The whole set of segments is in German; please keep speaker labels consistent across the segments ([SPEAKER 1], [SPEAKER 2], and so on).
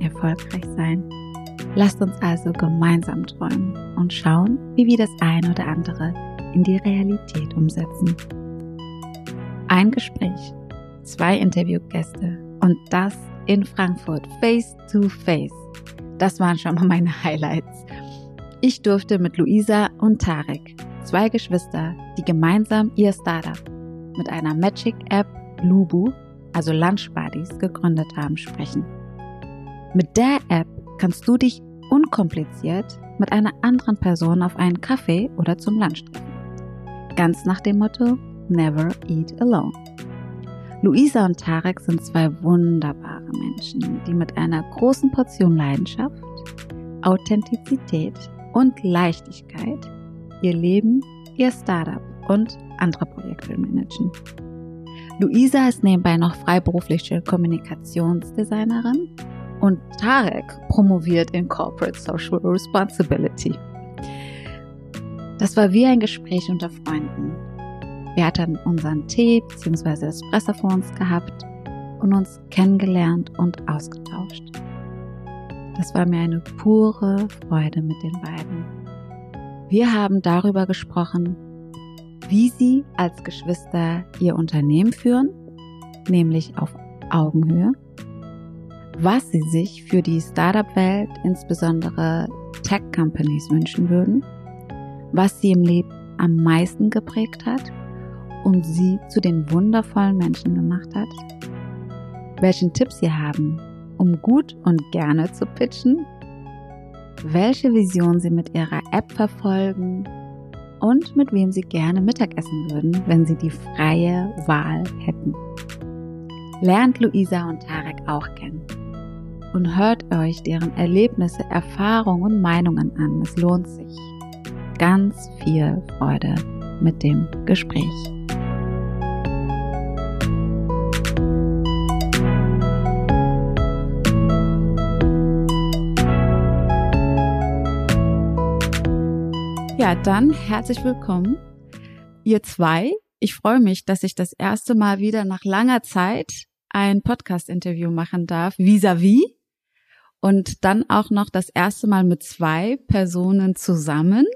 [SPEAKER 1] erfolgreich sein. Lasst uns also gemeinsam träumen und schauen, wie wir das eine oder andere in die Realität umsetzen. Ein Gespräch, zwei Interviewgäste und das in Frankfurt face to face. Das waren schon mal meine Highlights. Ich durfte mit Luisa und Tarek, zwei Geschwister, die gemeinsam ihr Startup mit einer Magic App Lubu, also Lunch Buddies, gegründet haben, sprechen. Mit der App kannst du dich unkompliziert mit einer anderen Person auf einen Kaffee oder zum Lunch treffen. Ganz nach dem Motto Never Eat Alone. Luisa und Tarek sind zwei wunderbare Menschen, die mit einer großen Portion Leidenschaft, Authentizität und Leichtigkeit ihr Leben, ihr Startup und andere Projekte managen. Luisa ist nebenbei noch freiberufliche Kommunikationsdesignerin und Tarek promoviert in Corporate Social Responsibility. Das war wie ein Gespräch unter Freunden. Wir hatten unseren Tee bzw. Espresso vor uns gehabt und uns kennengelernt und ausgetauscht. Das war mir eine pure Freude mit den beiden. Wir haben darüber gesprochen, wie sie als Geschwister ihr Unternehmen führen, nämlich auf Augenhöhe was sie sich für die Startup-Welt, insbesondere Tech-Companies wünschen würden, was sie im Leben am meisten geprägt hat und sie zu den wundervollen Menschen gemacht hat, welchen Tipps sie haben, um gut und gerne zu pitchen, welche Vision sie mit ihrer App verfolgen und mit wem sie gerne Mittagessen würden, wenn sie die freie Wahl hätten. Lernt Luisa und Tarek auch kennen und hört euch deren Erlebnisse, Erfahrungen und Meinungen an. Es lohnt sich. Ganz viel Freude mit dem Gespräch. Ja, dann herzlich willkommen, ihr zwei. Ich freue mich, dass ich das erste Mal wieder nach langer Zeit ein Podcast-Interview machen darf, vis-à-vis. -vis und dann auch noch das erste Mal mit zwei Personen zusammen.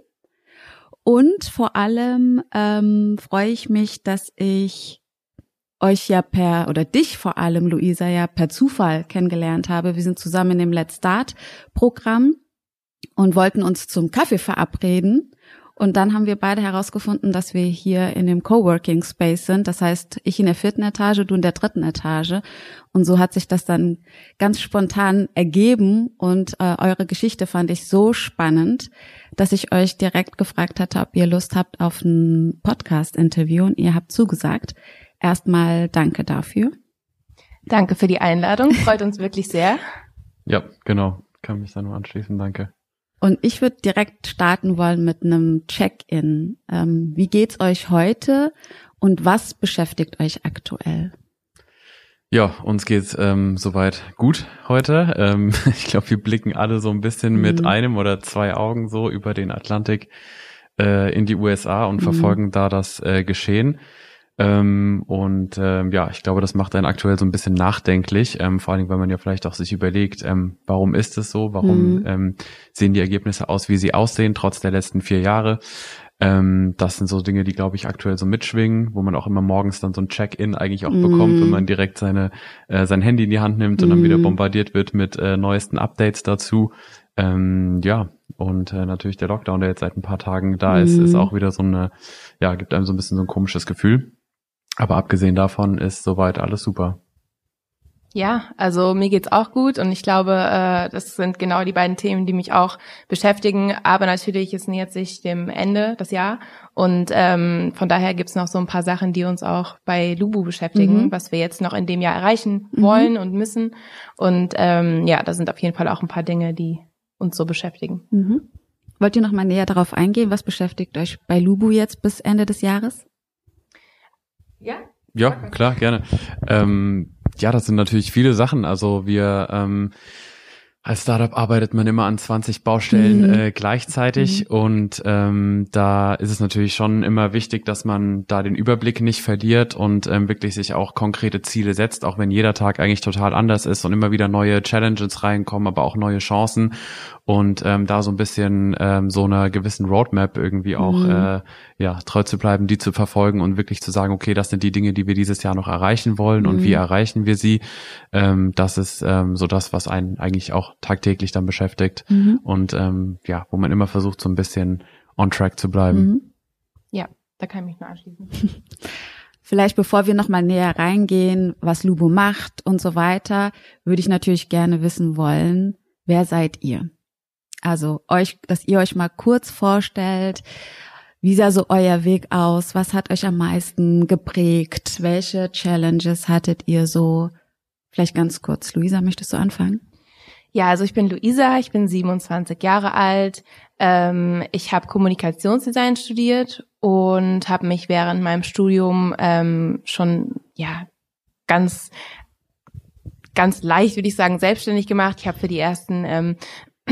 [SPEAKER 1] Und vor allem ähm, freue ich mich, dass ich euch ja per oder dich vor allem, Luisa, ja per Zufall kennengelernt habe. Wir sind zusammen in dem Let's Start Programm und wollten uns zum Kaffee verabreden. Und dann haben wir beide herausgefunden, dass wir hier in dem Coworking Space sind. Das heißt, ich in der vierten Etage, du in der dritten Etage. Und so hat sich das dann ganz spontan ergeben. Und äh, eure Geschichte fand ich so spannend, dass ich euch direkt gefragt hatte, ob ihr Lust habt auf ein Podcast-Interview. Und ihr habt zugesagt. Erstmal danke dafür.
[SPEAKER 2] Danke für die Einladung. Freut uns wirklich sehr.
[SPEAKER 3] Ja, genau. Kann mich da nur anschließen. Danke.
[SPEAKER 1] Und ich würde direkt starten wollen mit einem Check-in. Ähm, wie geht's euch heute und was beschäftigt euch aktuell?
[SPEAKER 3] Ja, uns geht's ähm, soweit gut heute. Ähm, ich glaube, wir blicken alle so ein bisschen mhm. mit einem oder zwei Augen so über den Atlantik äh, in die USA und mhm. verfolgen da das äh, Geschehen. Ähm, und ähm, ja, ich glaube, das macht einen aktuell so ein bisschen nachdenklich, ähm, vor allen Dingen, weil man ja vielleicht auch sich überlegt, ähm, warum ist es so, warum mhm. ähm, sehen die Ergebnisse aus, wie sie aussehen, trotz der letzten vier Jahre. Ähm, das sind so Dinge, die, glaube ich, aktuell so mitschwingen, wo man auch immer morgens dann so ein Check-in eigentlich auch mhm. bekommt, wenn man direkt seine äh, sein Handy in die Hand nimmt und dann wieder mhm. bombardiert wird mit äh, neuesten Updates dazu. Ähm, ja, und äh, natürlich der Lockdown, der jetzt seit ein paar Tagen da ist, ist mhm. auch wieder so eine, ja, gibt einem so ein bisschen so ein komisches Gefühl. Aber abgesehen davon ist soweit alles super.
[SPEAKER 2] Ja, also mir geht's auch gut und ich glaube, äh, das sind genau die beiden Themen, die mich auch beschäftigen. Aber natürlich, es nähert sich dem Ende das Jahr und ähm, von daher gibt's noch so ein paar Sachen, die uns auch bei Lubu beschäftigen, mhm. was wir jetzt noch in dem Jahr erreichen mhm. wollen und müssen. Und ähm, ja, da sind auf jeden Fall auch ein paar Dinge, die uns so beschäftigen.
[SPEAKER 1] Mhm. Wollt ihr noch mal näher darauf eingehen? Was beschäftigt euch bei Lubu jetzt bis Ende des Jahres?
[SPEAKER 3] Ja. Ja, klar, gerne. Ähm, ja, das sind natürlich viele Sachen. Also wir ähm, als Startup arbeitet man immer an 20 Baustellen mhm. äh, gleichzeitig mhm. und ähm, da ist es natürlich schon immer wichtig, dass man da den Überblick nicht verliert und ähm, wirklich sich auch konkrete Ziele setzt, auch wenn jeder Tag eigentlich total anders ist und immer wieder neue Challenges reinkommen, aber auch neue Chancen und ähm, da so ein bisschen ähm, so einer gewissen Roadmap irgendwie auch mhm. äh, ja treu zu bleiben, die zu verfolgen und wirklich zu sagen, okay, das sind die Dinge, die wir dieses Jahr noch erreichen wollen und wie mhm. erreichen wir sie. Ähm, das ist ähm, so das, was einen eigentlich auch tagtäglich dann beschäftigt mhm. und ähm, ja, wo man immer versucht, so ein bisschen on track zu bleiben. Mhm.
[SPEAKER 2] Ja, da kann ich mich nur anschließen.
[SPEAKER 1] Vielleicht bevor wir nochmal näher reingehen, was Lubo macht und so weiter, würde ich natürlich gerne wissen wollen, wer seid ihr? Also euch, dass ihr euch mal kurz vorstellt, wie sah so euer Weg aus? Was hat euch am meisten geprägt? Welche Challenges hattet ihr so? Vielleicht ganz kurz. Luisa, möchtest du anfangen?
[SPEAKER 2] Ja, also ich bin Luisa, ich bin 27 Jahre alt. Ähm, ich habe Kommunikationsdesign studiert und habe mich während meinem Studium ähm, schon ja ganz ganz leicht, würde ich sagen, selbstständig gemacht. Ich habe für die ersten ähm,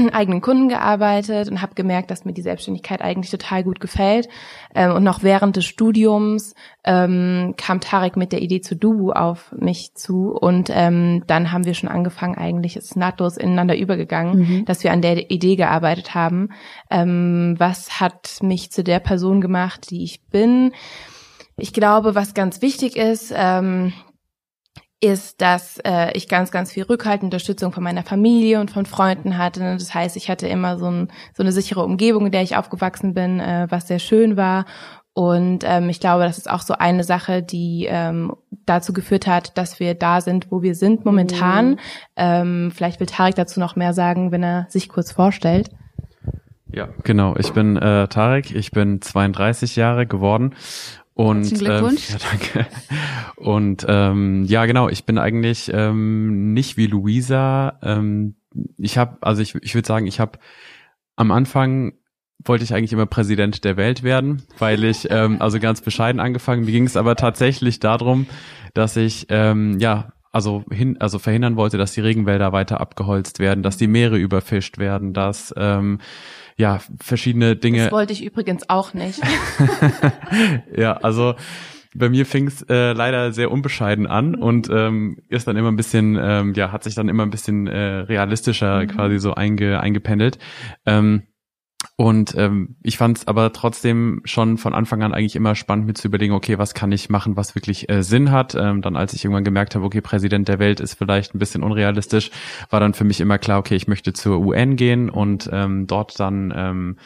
[SPEAKER 2] eigenen Kunden gearbeitet und habe gemerkt, dass mir die Selbstständigkeit eigentlich total gut gefällt. Ähm, und noch während des Studiums ähm, kam Tarek mit der Idee zu Dubu auf mich zu und ähm, dann haben wir schon angefangen, eigentlich ist nahtlos ineinander übergegangen, mhm. dass wir an der Idee gearbeitet haben. Ähm, was hat mich zu der Person gemacht, die ich bin? Ich glaube, was ganz wichtig ist, ähm, ist, dass äh, ich ganz, ganz viel Rückhalt, Unterstützung von meiner Familie und von Freunden hatte. Das heißt, ich hatte immer so, ein, so eine sichere Umgebung, in der ich aufgewachsen bin, äh, was sehr schön war. Und ähm, ich glaube, das ist auch so eine Sache, die ähm, dazu geführt hat, dass wir da sind, wo wir sind momentan. Mhm. Ähm, vielleicht will Tarek dazu noch mehr sagen, wenn er sich kurz vorstellt.
[SPEAKER 3] Ja, genau. Ich bin äh, Tarek, ich bin 32 Jahre geworden und
[SPEAKER 1] Glückwunsch.
[SPEAKER 3] Ähm, ja, danke. Und ähm, ja, genau, ich bin eigentlich ähm, nicht wie Luisa. Ähm, ich habe, also ich, ich würde sagen, ich habe am Anfang wollte ich eigentlich immer Präsident der Welt werden, weil ich, ähm, also ganz bescheiden angefangen, mir ging es aber tatsächlich darum, dass ich, ähm, ja, also hin, also verhindern wollte, dass die Regenwälder weiter abgeholzt werden, dass die Meere überfischt werden, dass ähm, ja, verschiedene Dinge.
[SPEAKER 2] Das wollte ich übrigens auch nicht.
[SPEAKER 3] ja, also bei mir fing es äh, leider sehr unbescheiden an und ähm, ist dann immer ein bisschen, ähm, ja, hat sich dann immer ein bisschen äh, realistischer mhm. quasi so einge, eingependelt. Ähm, und ähm, ich fand es aber trotzdem schon von Anfang an eigentlich immer spannend, mir zu überlegen, okay, was kann ich machen, was wirklich äh, Sinn hat. Ähm, dann als ich irgendwann gemerkt habe, okay, Präsident der Welt ist vielleicht ein bisschen unrealistisch, war dann für mich immer klar, okay, ich möchte zur UN gehen und ähm, dort dann ähm,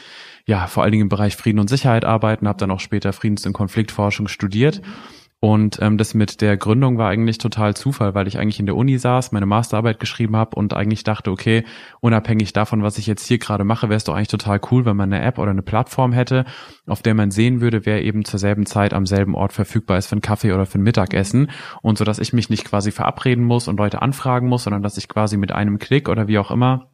[SPEAKER 3] ja vor allen Dingen im Bereich Frieden und Sicherheit arbeiten, habe dann auch später Friedens- und Konfliktforschung studiert. Mhm und ähm, das mit der Gründung war eigentlich total Zufall, weil ich eigentlich in der Uni saß, meine Masterarbeit geschrieben habe und eigentlich dachte, okay, unabhängig davon, was ich jetzt hier gerade mache, wäre es doch eigentlich total cool, wenn man eine App oder eine Plattform hätte, auf der man sehen würde, wer eben zur selben Zeit am selben Ort verfügbar ist für einen Kaffee oder für ein Mittagessen. Und so, dass ich mich nicht quasi verabreden muss und Leute anfragen muss, sondern dass ich quasi mit einem Klick oder wie auch immer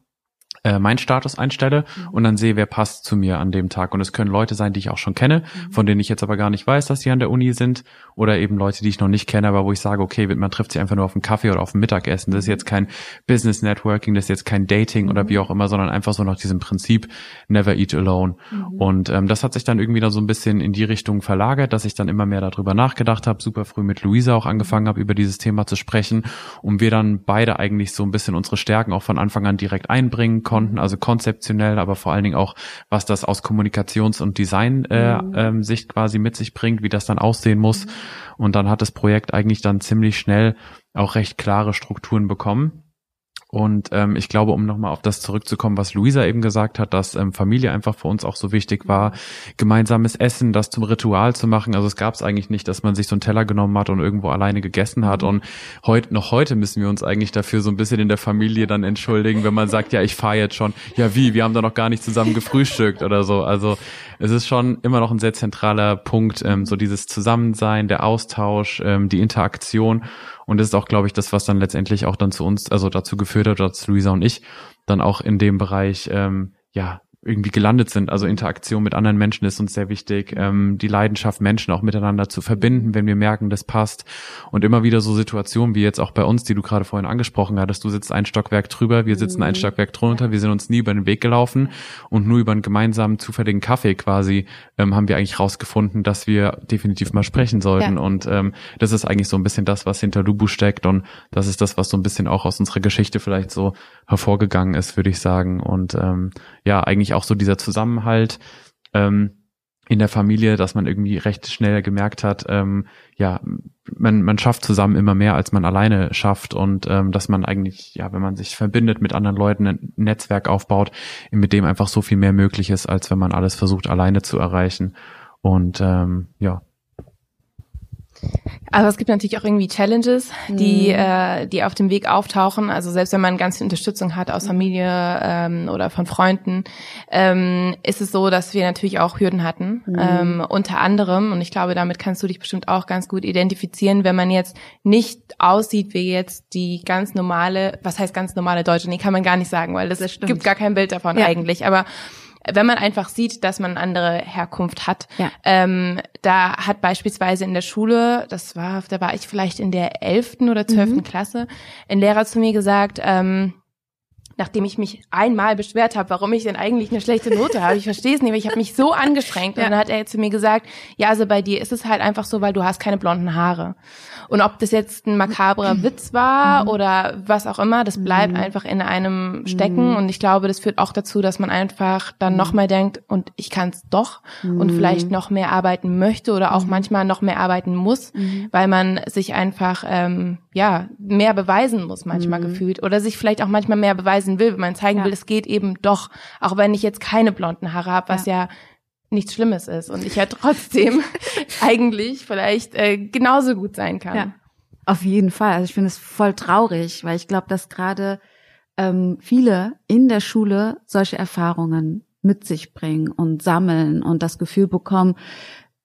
[SPEAKER 3] äh, meinen Status einstelle mhm. und dann sehe, wer passt zu mir an dem Tag. Und es können Leute sein, die ich auch schon kenne, mhm. von denen ich jetzt aber gar nicht weiß, dass die an der Uni sind, oder eben Leute, die ich noch nicht kenne, aber wo ich sage, okay, man trifft sich einfach nur auf einen Kaffee oder auf ein Mittagessen. Das ist jetzt kein Business Networking, das ist jetzt kein Dating mhm. oder wie auch immer, sondern einfach so nach diesem Prinzip Never Eat Alone. Mhm. Und ähm, das hat sich dann irgendwie da so ein bisschen in die Richtung verlagert, dass ich dann immer mehr darüber nachgedacht habe, super früh mit Luisa auch angefangen habe, über dieses Thema zu sprechen und wir dann beide eigentlich so ein bisschen unsere Stärken auch von Anfang an direkt einbringen konnten, also konzeptionell, aber vor allen Dingen auch, was das aus Kommunikations- und Design-Sicht äh, mhm. ähm, Sicht quasi mit sich bringt, wie das dann aussehen muss. Mhm. Und dann hat das Projekt eigentlich dann ziemlich schnell auch recht klare Strukturen bekommen. Und ähm, ich glaube, um nochmal auf das zurückzukommen, was Luisa eben gesagt hat, dass ähm, Familie einfach für uns auch so wichtig war, gemeinsames Essen, das zum Ritual zu machen. Also es gab es eigentlich nicht, dass man sich so einen Teller genommen hat und irgendwo alleine gegessen hat. Und heute, noch heute müssen wir uns eigentlich dafür so ein bisschen in der Familie dann entschuldigen, wenn man sagt, ja, ich fahre jetzt schon. Ja, wie? Wir haben da noch gar nicht zusammen gefrühstückt oder so. Also es ist schon immer noch ein sehr zentraler Punkt, ähm, so dieses Zusammensein, der Austausch, ähm, die Interaktion. Und das ist auch, glaube ich, das, was dann letztendlich auch dann zu uns, also dazu geführt hat, dass Luisa und ich dann auch in dem Bereich, ähm, ja, irgendwie gelandet sind. Also Interaktion mit anderen Menschen ist uns sehr wichtig. Ähm, die Leidenschaft, Menschen auch miteinander zu verbinden, wenn wir merken, das passt. Und immer wieder so Situationen wie jetzt auch bei uns, die du gerade vorhin angesprochen hattest. Du sitzt ein Stockwerk drüber, wir sitzen ein mhm. Stockwerk drunter. Wir sind uns nie über den Weg gelaufen und nur über einen gemeinsamen zufälligen Kaffee quasi ähm, haben wir eigentlich rausgefunden, dass wir definitiv mal sprechen sollten. Ja. Und ähm, das ist eigentlich so ein bisschen das, was hinter Lubu steckt. Und das ist das, was so ein bisschen auch aus unserer Geschichte vielleicht so hervorgegangen ist, würde ich sagen. Und ähm, ja, eigentlich auch so dieser Zusammenhalt ähm, in der Familie, dass man irgendwie recht schnell gemerkt hat, ähm, ja, man, man schafft zusammen immer mehr, als man alleine schafft und ähm, dass man eigentlich, ja, wenn man sich verbindet mit anderen Leuten, ein Netzwerk aufbaut, mit dem einfach so viel mehr möglich ist, als wenn man alles versucht, alleine zu erreichen. Und ähm, ja,
[SPEAKER 2] aber es gibt natürlich auch irgendwie Challenges, die, mhm. äh, die auf dem Weg auftauchen. Also selbst wenn man ganz viel Unterstützung hat aus Familie ähm, oder von Freunden, ähm, ist es so, dass wir natürlich auch Hürden hatten. Mhm. Ähm, unter anderem, und ich glaube, damit kannst du dich bestimmt auch ganz gut identifizieren, wenn man jetzt nicht aussieht wie jetzt die ganz normale, was heißt ganz normale Deutsche? Nee, kann man gar nicht sagen, weil das, das gibt gar kein Bild davon ja. eigentlich. Aber wenn man einfach sieht, dass man andere Herkunft hat. Ja. Ähm, da hat beispielsweise in der Schule, das war, da war ich vielleicht in der elften oder zwölften mhm. Klasse, ein Lehrer zu mir gesagt, ähm, nachdem ich mich einmal beschwert habe, warum ich denn eigentlich eine schlechte Note habe. Ich verstehe es nicht, weil ich habe mich so angestrengt. Ja. Und dann hat er zu mir gesagt, ja, also bei dir ist es halt einfach so, weil du hast keine blonden Haare. Und ob das jetzt ein makabrer Witz war mhm. oder was auch immer, das bleibt mhm. einfach in einem stecken. Mhm. Und ich glaube, das führt auch dazu, dass man einfach dann nochmal denkt, und ich kann es doch und vielleicht noch mehr arbeiten möchte oder auch manchmal noch mehr arbeiten muss, weil man sich einfach ähm, ja mehr beweisen muss manchmal gefühlt oder sich vielleicht auch manchmal mehr beweisen will, wenn man zeigen ja. will, es geht eben doch, auch wenn ich jetzt keine blonden Haare habe, was ja, ja nichts Schlimmes ist und ich ja trotzdem eigentlich vielleicht äh, genauso gut sein kann. Ja,
[SPEAKER 1] auf jeden Fall. Also ich finde es voll traurig, weil ich glaube, dass gerade ähm, viele in der Schule solche Erfahrungen mit sich bringen und sammeln und das Gefühl bekommen,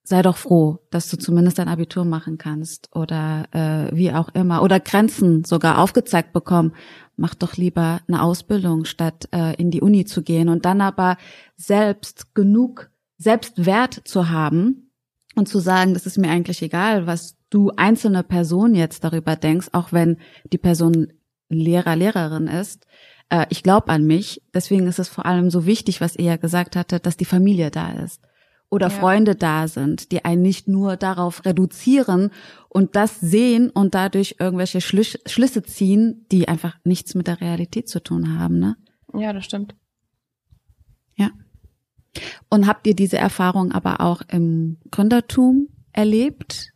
[SPEAKER 1] sei doch froh, dass du zumindest ein Abitur machen kannst oder äh, wie auch immer oder Grenzen sogar aufgezeigt bekommen. Mach doch lieber eine Ausbildung, statt äh, in die Uni zu gehen und dann aber selbst genug Selbstwert zu haben und zu sagen, das ist mir eigentlich egal, was du einzelne Person jetzt darüber denkst, auch wenn die Person Lehrer, Lehrerin ist. Äh, ich glaube an mich. Deswegen ist es vor allem so wichtig, was ihr ja gesagt hattet, dass die Familie da ist oder ja. Freunde da sind, die einen nicht nur darauf reduzieren und das sehen und dadurch irgendwelche Schlüs Schlüsse ziehen, die einfach nichts mit der Realität zu tun haben, ne?
[SPEAKER 2] Ja, das stimmt.
[SPEAKER 1] Ja. Und habt ihr diese Erfahrung aber auch im Gründertum erlebt?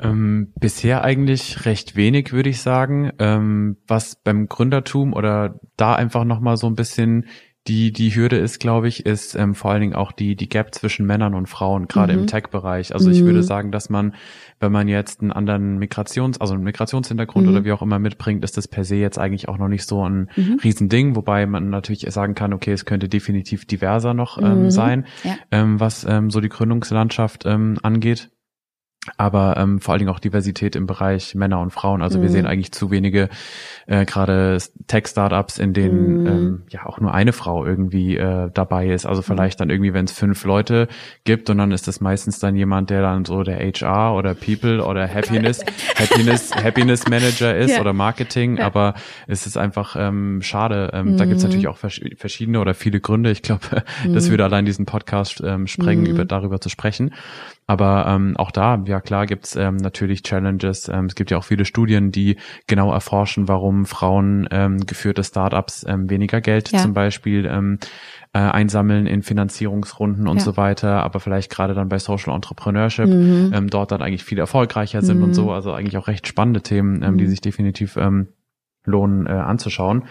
[SPEAKER 3] Ähm, bisher eigentlich recht wenig, würde ich sagen. Ähm, was beim Gründertum oder da einfach nochmal so ein bisschen die, die Hürde ist, glaube ich, ist ähm, vor allen Dingen auch die, die Gap zwischen Männern und Frauen, gerade mhm. im Tech-Bereich. Also mhm. ich würde mhm. sagen, dass man, wenn man jetzt einen anderen Migrations-, also einen Migrationshintergrund mhm. oder wie auch immer mitbringt, ist das per se jetzt eigentlich auch noch nicht so ein mhm. Riesending, wobei man natürlich sagen kann, okay, es könnte definitiv diverser noch ähm, mhm. sein, ja. ähm, was ähm, so die Gründungslandschaft ähm, angeht aber ähm, vor allen Dingen auch Diversität im Bereich Männer und Frauen. Also mhm. wir sehen eigentlich zu wenige äh, gerade Tech-Startups, in denen mhm. ähm, ja auch nur eine Frau irgendwie äh, dabei ist. Also vielleicht dann irgendwie, wenn es fünf Leute gibt und dann ist das meistens dann jemand, der dann so der HR oder People oder Happiness, Happiness, Happiness Manager ist ja. oder Marketing. Ja. Aber es ist einfach ähm, schade. Ähm, mhm. Da gibt es natürlich auch vers verschiedene oder viele Gründe. Ich glaube, das mhm. würde allein diesen Podcast ähm, sprengen, mhm. über darüber zu sprechen. Aber ähm, auch da, ja klar, gibt's ähm, natürlich Challenges. Ähm, es gibt ja auch viele Studien, die genau erforschen, warum Frauen ähm, geführte Startups ähm, weniger Geld ja. zum Beispiel ähm, äh, einsammeln in Finanzierungsrunden und ja. so weiter, aber vielleicht gerade dann bei Social Entrepreneurship mhm. ähm, dort dann eigentlich viel erfolgreicher sind mhm. und so. Also eigentlich auch recht spannende Themen, ähm, mhm. die sich definitiv ähm, lohnen äh, anzuschauen.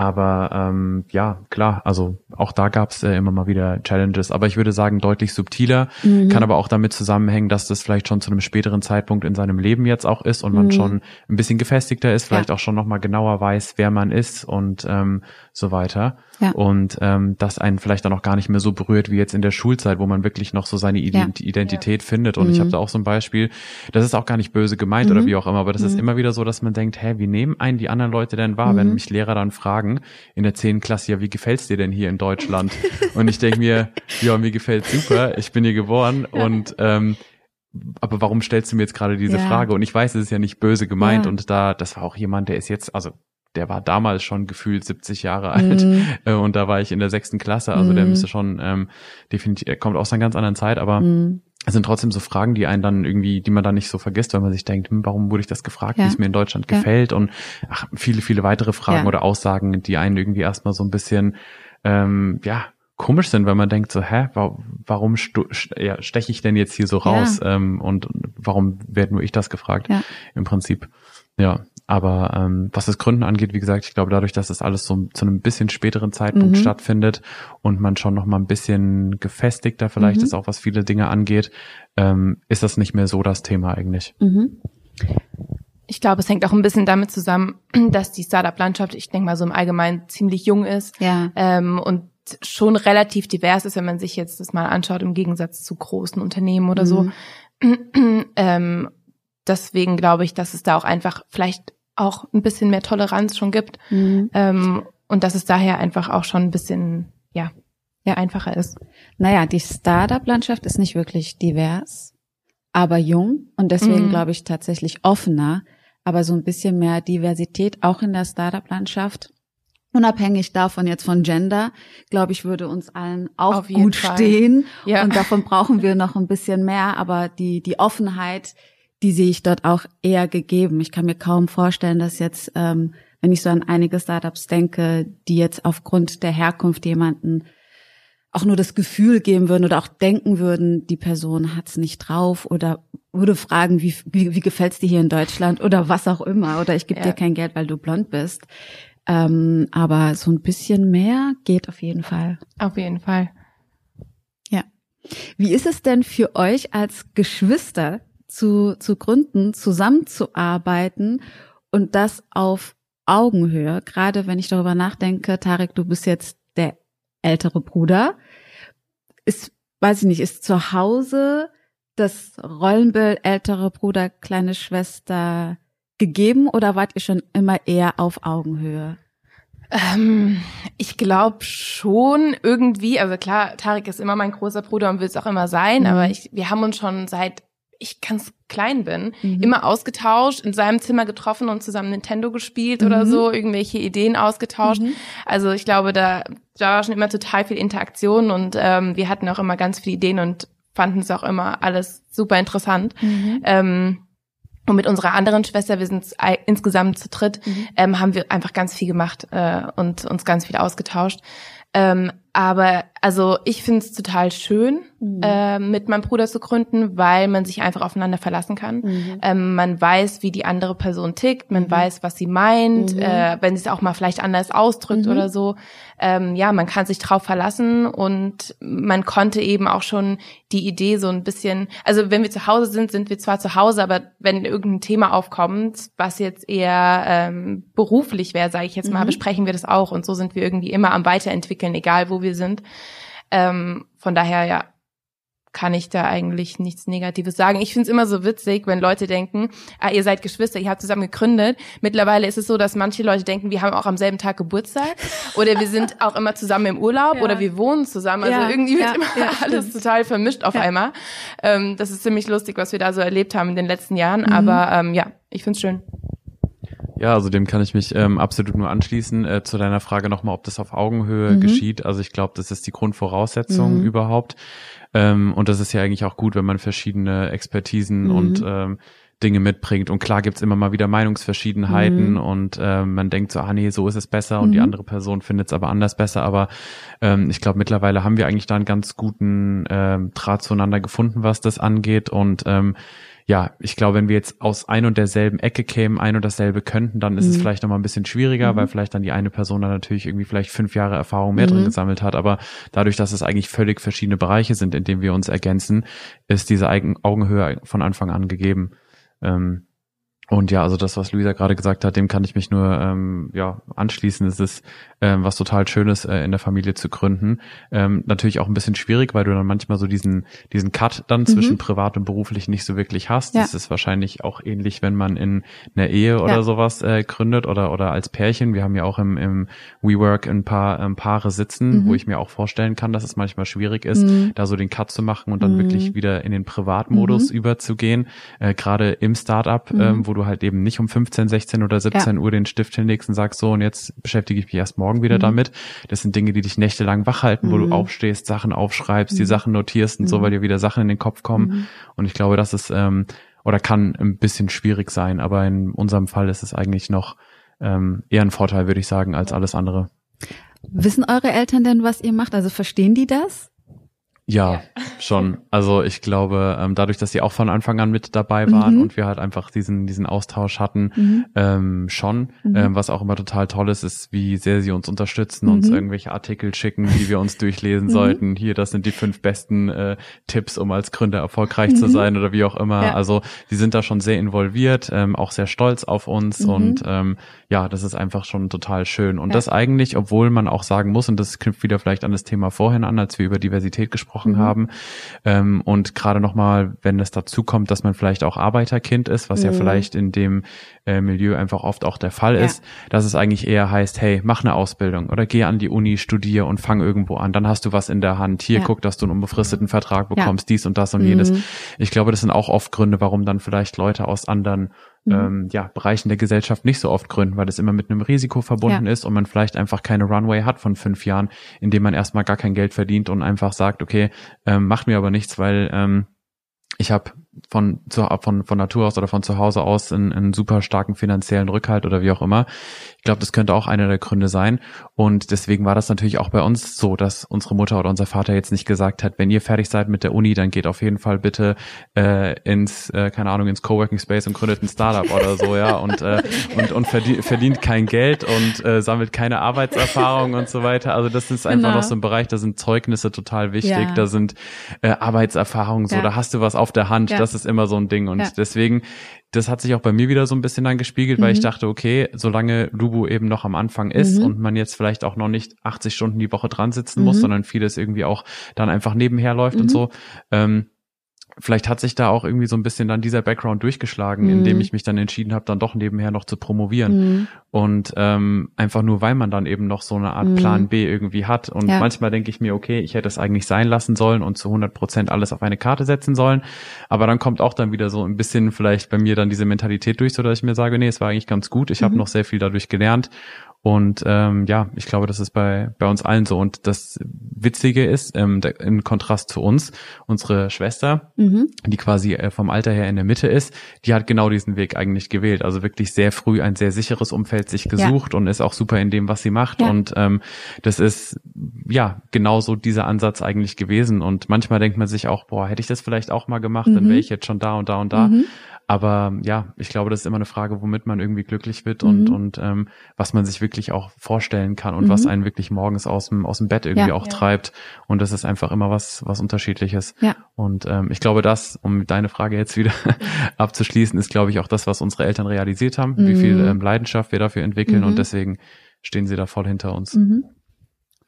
[SPEAKER 3] Aber ähm, ja, klar, also auch da gab es äh, immer mal wieder Challenges. Aber ich würde sagen, deutlich subtiler. Mhm. Kann aber auch damit zusammenhängen, dass das vielleicht schon zu einem späteren Zeitpunkt in seinem Leben jetzt auch ist und man mhm. schon ein bisschen gefestigter ist, vielleicht ja. auch schon nochmal genauer weiß, wer man ist und ähm, so weiter. Ja. Und ähm, das einen vielleicht dann auch gar nicht mehr so berührt wie jetzt in der Schulzeit, wo man wirklich noch so seine Identität ja. findet. Und mhm. ich habe da auch so ein Beispiel, das ist auch gar nicht böse gemeint oder mhm. wie auch immer, aber das ist mhm. immer wieder so, dass man denkt, hä, wie nehmen einen die anderen Leute denn wahr, wenn mich Lehrer dann fragen in der zehnten Klasse, ja, wie gefällt's dir denn hier in Deutschland? und ich denke mir, ja, mir gefällt's super, ich bin hier geboren und ähm, aber warum stellst du mir jetzt gerade diese ja. Frage? Und ich weiß, es ist ja nicht böse gemeint ja. und da, das war auch jemand, der ist jetzt, also der war damals schon gefühlt 70 Jahre alt mm. und da war ich in der sechsten Klasse, also mm. der mhm. müsste schon ähm, definitiv, er kommt aus einer ganz anderen Zeit, aber mm. Es sind trotzdem so Fragen, die einen dann irgendwie, die man dann nicht so vergisst, weil man sich denkt, hm, warum wurde ich das gefragt, ja. wie es mir in Deutschland ja. gefällt und ach, viele, viele weitere Fragen ja. oder Aussagen, die einen irgendwie erstmal so ein bisschen, ähm, ja, komisch sind, weil man denkt so, hä, warum steche ich denn jetzt hier so raus ähm, und warum werde nur ich das gefragt? Im Prinzip. Ja, aber ähm, was das Gründen angeht, wie gesagt, ich glaube dadurch, dass das alles so zu einem bisschen späteren Zeitpunkt mhm. stattfindet und man schon noch mal ein bisschen gefestigter vielleicht mhm. ist, auch was viele Dinge angeht, ähm, ist das nicht mehr so das Thema eigentlich. Mhm.
[SPEAKER 2] Ich glaube, es hängt auch ein bisschen damit zusammen, dass die Startup-Landschaft, ich denke mal so im Allgemeinen ziemlich jung ist ja. ähm, und schon relativ divers ist, wenn man sich jetzt das mal anschaut, im Gegensatz zu großen Unternehmen oder so. Mhm. ähm, deswegen glaube ich, dass es da auch einfach vielleicht auch ein bisschen mehr Toleranz schon gibt mhm. ähm, und dass es daher einfach auch schon ein bisschen ja ja einfacher ist.
[SPEAKER 1] Naja, die Startup-Landschaft ist nicht wirklich divers, aber jung und deswegen mhm. glaube ich tatsächlich offener, aber so ein bisschen mehr Diversität auch in der Startup-Landschaft. Unabhängig davon jetzt von Gender, glaube ich, würde uns allen auch gut Fall. stehen. Ja. Und davon brauchen wir noch ein bisschen mehr. Aber die, die Offenheit, die sehe ich dort auch eher gegeben. Ich kann mir kaum vorstellen, dass jetzt, ähm, wenn ich so an einige Startups denke, die jetzt aufgrund der Herkunft jemanden auch nur das Gefühl geben würden oder auch denken würden, die Person hat's nicht drauf oder würde fragen, wie, wie, wie gefällt's dir hier in Deutschland oder was auch immer oder ich gebe ja. dir kein Geld, weil du blond bist. Ähm, aber so ein bisschen mehr geht auf jeden Fall.
[SPEAKER 2] Auf jeden Fall.
[SPEAKER 1] Ja. Wie ist es denn für euch als Geschwister, zu, zu gründen, zusammenzuarbeiten und das auf Augenhöhe. Gerade wenn ich darüber nachdenke, Tarek, du bist jetzt der ältere Bruder. Ist, weiß ich nicht, ist zu Hause das Rollenbild ältere Bruder, kleine Schwester gegeben oder wart ihr schon immer eher auf Augenhöhe?
[SPEAKER 2] Ähm, ich glaube schon irgendwie, also klar, Tarek ist immer mein großer Bruder und will es auch immer sein, mhm. aber ich, wir haben uns schon seit ich ganz klein bin, mhm. immer ausgetauscht, in seinem Zimmer getroffen und zusammen Nintendo gespielt mhm. oder so, irgendwelche Ideen ausgetauscht. Mhm. Also ich glaube, da, da war schon immer total viel Interaktion und ähm, wir hatten auch immer ganz viele Ideen und fanden es auch immer alles super interessant. Mhm. Ähm, und mit unserer anderen Schwester, wir sind insgesamt zu dritt, mhm. ähm, haben wir einfach ganz viel gemacht äh, und uns ganz viel ausgetauscht. Ähm, aber also ich finde es total schön, mhm. äh, mit meinem Bruder zu gründen, weil man sich einfach aufeinander verlassen kann. Mhm. Ähm, man weiß, wie die andere Person tickt, man mhm. weiß, was sie meint, mhm. äh, wenn sie es auch mal vielleicht anders ausdrückt mhm. oder so. Ähm, ja, man kann sich drauf verlassen und man konnte eben auch schon die Idee so ein bisschen, also wenn wir zu Hause sind, sind wir zwar zu Hause, aber wenn irgendein Thema aufkommt, was jetzt eher ähm, beruflich wäre, sage ich jetzt mal, mhm. besprechen wir das auch und so sind wir irgendwie immer am Weiterentwickeln, egal wo wir sind. Ähm, von daher, ja, kann ich da eigentlich nichts Negatives sagen. Ich finde es immer so witzig, wenn Leute denken, ah, ihr seid Geschwister, ihr habt zusammen gegründet. Mittlerweile ist es so, dass manche Leute denken, wir haben auch am selben Tag Geburtstag oder wir sind auch immer zusammen im Urlaub ja. oder wir wohnen zusammen. Also ja, irgendwie wird ja, immer alles total vermischt auf einmal. Ähm, das ist ziemlich lustig, was wir da so erlebt haben in den letzten Jahren. Mhm. Aber ähm, ja, ich finde es schön.
[SPEAKER 3] Ja, also dem kann ich mich ähm, absolut nur anschließen. Äh, zu deiner Frage nochmal, ob das auf Augenhöhe mhm. geschieht. Also ich glaube, das ist die Grundvoraussetzung mhm. überhaupt. Ähm, und das ist ja eigentlich auch gut, wenn man verschiedene Expertisen mhm. und ähm, Dinge mitbringt. Und klar gibt's immer mal wieder Meinungsverschiedenheiten mhm. und äh, man denkt so, ah nee, so ist es besser und die mhm. andere Person findet es aber anders besser. Aber ähm, ich glaube, mittlerweile haben wir eigentlich da einen ganz guten ähm, Draht zueinander gefunden, was das angeht. Und ähm, ja, ich glaube, wenn wir jetzt aus ein und derselben Ecke kämen, ein und dasselbe könnten, dann ist mhm. es vielleicht nochmal ein bisschen schwieriger, mhm. weil vielleicht dann die eine Person dann natürlich irgendwie vielleicht fünf Jahre Erfahrung mehr mhm. drin gesammelt hat. Aber dadurch, dass es eigentlich völlig verschiedene Bereiche sind, in denen wir uns ergänzen, ist diese Augenhöhe von Anfang an gegeben. Ähm, und ja, also das, was Luisa gerade gesagt hat, dem kann ich mich nur ähm, ja anschließen. Es ist ähm, was total Schönes äh, in der Familie zu gründen. Ähm, natürlich auch ein bisschen schwierig, weil du dann manchmal so diesen diesen Cut dann mhm. zwischen privat und beruflich nicht so wirklich hast. Ja. Das ist wahrscheinlich auch ähnlich, wenn man in einer Ehe oder ja. sowas äh, gründet oder oder als Pärchen. Wir haben ja auch im, im WeWork ein paar ähm, Paare sitzen, mhm. wo ich mir auch vorstellen kann, dass es manchmal schwierig ist, mhm. da so den Cut zu machen und dann wirklich mhm. wieder in den Privatmodus mhm. überzugehen. Äh, Gerade im Startup, ähm, wo du du halt eben nicht um 15, 16 oder 17 ja. Uhr den Stift hinlegst und sagst so und jetzt beschäftige ich mich erst morgen wieder mhm. damit. Das sind Dinge, die dich nächtelang wach halten, mhm. wo du mhm. aufstehst, Sachen aufschreibst, mhm. die Sachen notierst und so, mhm. weil dir wieder Sachen in den Kopf kommen. Mhm. Und ich glaube, das ist ähm, oder kann ein bisschen schwierig sein, aber in unserem Fall ist es eigentlich noch ähm, eher ein Vorteil, würde ich sagen, als alles andere.
[SPEAKER 1] Wissen eure Eltern denn, was ihr macht? Also verstehen die das?
[SPEAKER 3] Ja, schon. Also ich glaube, ähm, dadurch, dass sie auch von Anfang an mit dabei waren mhm. und wir halt einfach diesen diesen Austausch hatten, mhm. ähm, schon. Mhm. Ähm, was auch immer total toll ist, ist, wie sehr sie uns unterstützen, uns mhm. irgendwelche Artikel schicken, die wir uns durchlesen mhm. sollten. Hier, das sind die fünf besten äh, Tipps, um als Gründer erfolgreich zu mhm. sein oder wie auch immer. Ja. Also sie sind da schon sehr involviert, ähm, auch sehr stolz auf uns und ähm, ja, das ist einfach schon total schön. Und ja. das eigentlich, obwohl man auch sagen muss, und das knüpft wieder vielleicht an das Thema vorhin an, als wir über Diversität gesprochen mhm. haben. Ähm, und gerade nochmal, wenn es dazu kommt, dass man vielleicht auch Arbeiterkind ist, was mhm. ja vielleicht in dem äh, Milieu einfach oft auch der Fall ja. ist, dass es eigentlich eher heißt, hey, mach eine Ausbildung oder geh an die Uni, studier und fang irgendwo an. Dann hast du was in der Hand. Hier, ja. guck, dass du einen unbefristeten Vertrag bekommst, dies und das und mhm. jenes. Ich glaube, das sind auch oft Gründe, warum dann vielleicht Leute aus anderen mhm. ähm, ja, Bereichen der Gesellschaft nicht so oft gründen, weil es immer mit einem Risiko verbunden ja. ist und man vielleicht einfach keine Runway hat von fünf Jahren, in dem man erstmal gar kein Geld verdient und einfach sagt, okay, ähm, macht mir aber nichts, weil ähm, ich habe von, zu, von, von Natur aus oder von zu Hause aus einen, einen super starken finanziellen Rückhalt oder wie auch immer. Ich glaube, das könnte auch einer der Gründe sein. Und deswegen war das natürlich auch bei uns so, dass unsere Mutter oder unser Vater jetzt nicht gesagt hat, wenn ihr fertig seid mit der Uni, dann geht auf jeden Fall bitte äh, ins, äh, keine Ahnung, ins Coworking Space und gründet ein Startup oder so, ja, und, äh, und, und verdient, verdient kein Geld und äh, sammelt keine Arbeitserfahrung und so weiter. Also das ist einfach genau. noch so ein Bereich, da sind Zeugnisse total wichtig, ja. da sind äh, Arbeitserfahrungen so, ja. da hast du was auf der Hand, ja. Das ist immer so ein Ding. Und deswegen das hat sich auch bei mir wieder so ein bisschen dann gespiegelt, mhm. weil ich mhm. dachte, okay, solange Lubu eben noch am Anfang ist mhm. und man jetzt vielleicht auch noch nicht 80 Stunden die Woche dran sitzen mhm. muss, sondern vieles irgendwie auch dann einfach nebenher läuft und mhm. so, ähm, vielleicht hat sich da auch irgendwie so ein bisschen dann dieser Background durchgeschlagen, mhm. indem ich mich dann entschieden habe, dann doch nebenher noch zu promovieren. Mhm. Und ähm, einfach nur, weil man dann eben noch so eine Art mhm. Plan B irgendwie hat. Und ja. manchmal denke ich mir, okay, ich hätte es eigentlich sein lassen sollen und zu 100 Prozent alles auf eine Karte setzen sollen. Aber dann kommt auch dann wieder so ein bisschen vielleicht bei mir dann diese Mentalität durch, so dass ich mir sage, nee, es war eigentlich ganz gut. Ich mhm. habe noch sehr viel dadurch gelernt und ähm, ja, ich glaube, das ist bei, bei uns allen so. Und das Witzige ist, ähm, der, im Kontrast zu uns, unsere Schwester, mhm. die quasi äh, vom Alter her in der Mitte ist, die hat genau diesen Weg eigentlich gewählt. Also wirklich sehr früh ein sehr sicheres Umfeld sich gesucht ja. und ist auch super in dem, was sie macht. Ja. Und ähm, das ist ja genauso dieser Ansatz eigentlich gewesen. Und manchmal denkt man sich auch, boah, hätte ich das vielleicht auch mal gemacht, mhm. dann wäre ich jetzt schon da und da und da. Mhm. Aber ja, ich glaube, das ist immer eine Frage, womit man irgendwie glücklich wird und, mhm. und ähm, was man sich wirklich auch vorstellen kann und mhm. was einen wirklich morgens aus dem, aus dem Bett irgendwie ja, auch ja. treibt. Und das ist einfach immer was, was unterschiedliches. Ja. Und ähm, ich glaube, das, um deine Frage jetzt wieder abzuschließen, ist, glaube ich, auch das, was unsere Eltern realisiert haben, mhm. wie viel mhm. ähm, Leidenschaft wir dafür entwickeln und mhm. deswegen stehen sie da voll hinter uns.
[SPEAKER 1] Mhm.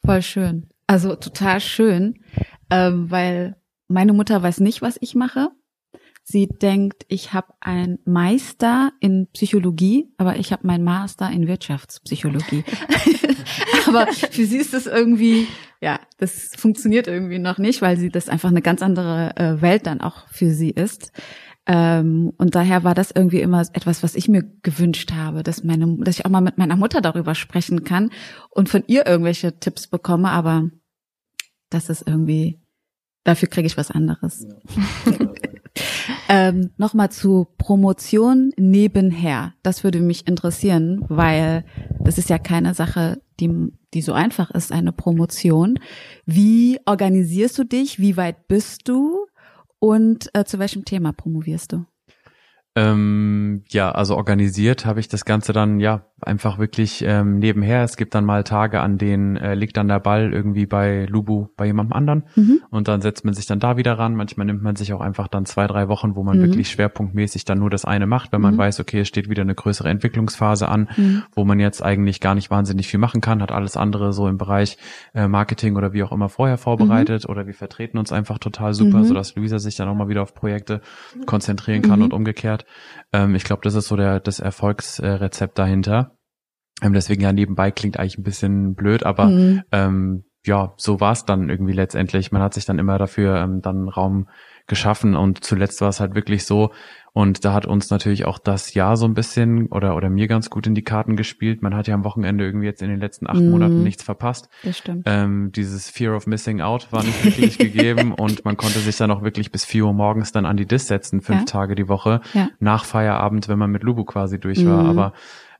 [SPEAKER 1] Voll schön. Also total schön, ähm, weil meine Mutter weiß nicht, was ich mache. Sie denkt, ich habe ein Meister in Psychologie, aber ich habe meinen Master in Wirtschaftspsychologie. aber für sie ist das irgendwie, ja, das funktioniert irgendwie noch nicht, weil sie das einfach eine ganz andere äh, Welt dann auch für sie ist. Ähm, und daher war das irgendwie immer etwas, was ich mir gewünscht habe, dass meine, dass ich auch mal mit meiner Mutter darüber sprechen kann und von ihr irgendwelche Tipps bekomme, aber das ist irgendwie, dafür kriege ich was anderes. Ja. Ähm, Nochmal zu Promotion nebenher. Das würde mich interessieren, weil das ist ja keine Sache, die, die so einfach ist, eine Promotion. Wie organisierst du dich? Wie weit bist du? Und äh, zu welchem Thema promovierst du?
[SPEAKER 3] Ähm, ja, also organisiert habe ich das Ganze dann ja einfach wirklich ähm, nebenher. Es gibt dann mal Tage, an denen äh, liegt dann der Ball irgendwie bei Lubu bei jemandem anderen mhm. und dann setzt man sich dann da wieder ran. Manchmal nimmt man sich auch einfach dann zwei, drei Wochen, wo man mhm. wirklich schwerpunktmäßig dann nur das eine macht, wenn man mhm. weiß, okay, es steht wieder eine größere Entwicklungsphase an, mhm. wo man jetzt eigentlich gar nicht wahnsinnig viel machen kann, hat alles andere so im Bereich äh, Marketing oder wie auch immer vorher vorbereitet oder wir vertreten uns einfach total super, mhm. sodass Luisa sich dann auch mal wieder auf Projekte konzentrieren kann und umgekehrt. Ähm, ich glaube, das ist so der das Erfolgsrezept dahinter. Ähm, deswegen ja nebenbei klingt eigentlich ein bisschen blöd, aber mhm. ähm, ja, so war es dann irgendwie letztendlich. Man hat sich dann immer dafür ähm, dann Raum geschaffen und zuletzt war es halt wirklich so und da hat uns natürlich auch das Jahr so ein bisschen oder oder mir ganz gut in die Karten gespielt. Man hat ja am Wochenende irgendwie jetzt in den letzten acht mm. Monaten nichts verpasst.
[SPEAKER 1] Das stimmt.
[SPEAKER 3] Ähm, dieses Fear of Missing Out war nicht wirklich gegeben und man konnte sich dann auch wirklich bis vier Uhr morgens dann an die Dis setzen, fünf ja. Tage die Woche, ja. nach Feierabend, wenn man mit Lubu quasi durch war. Mm. Aber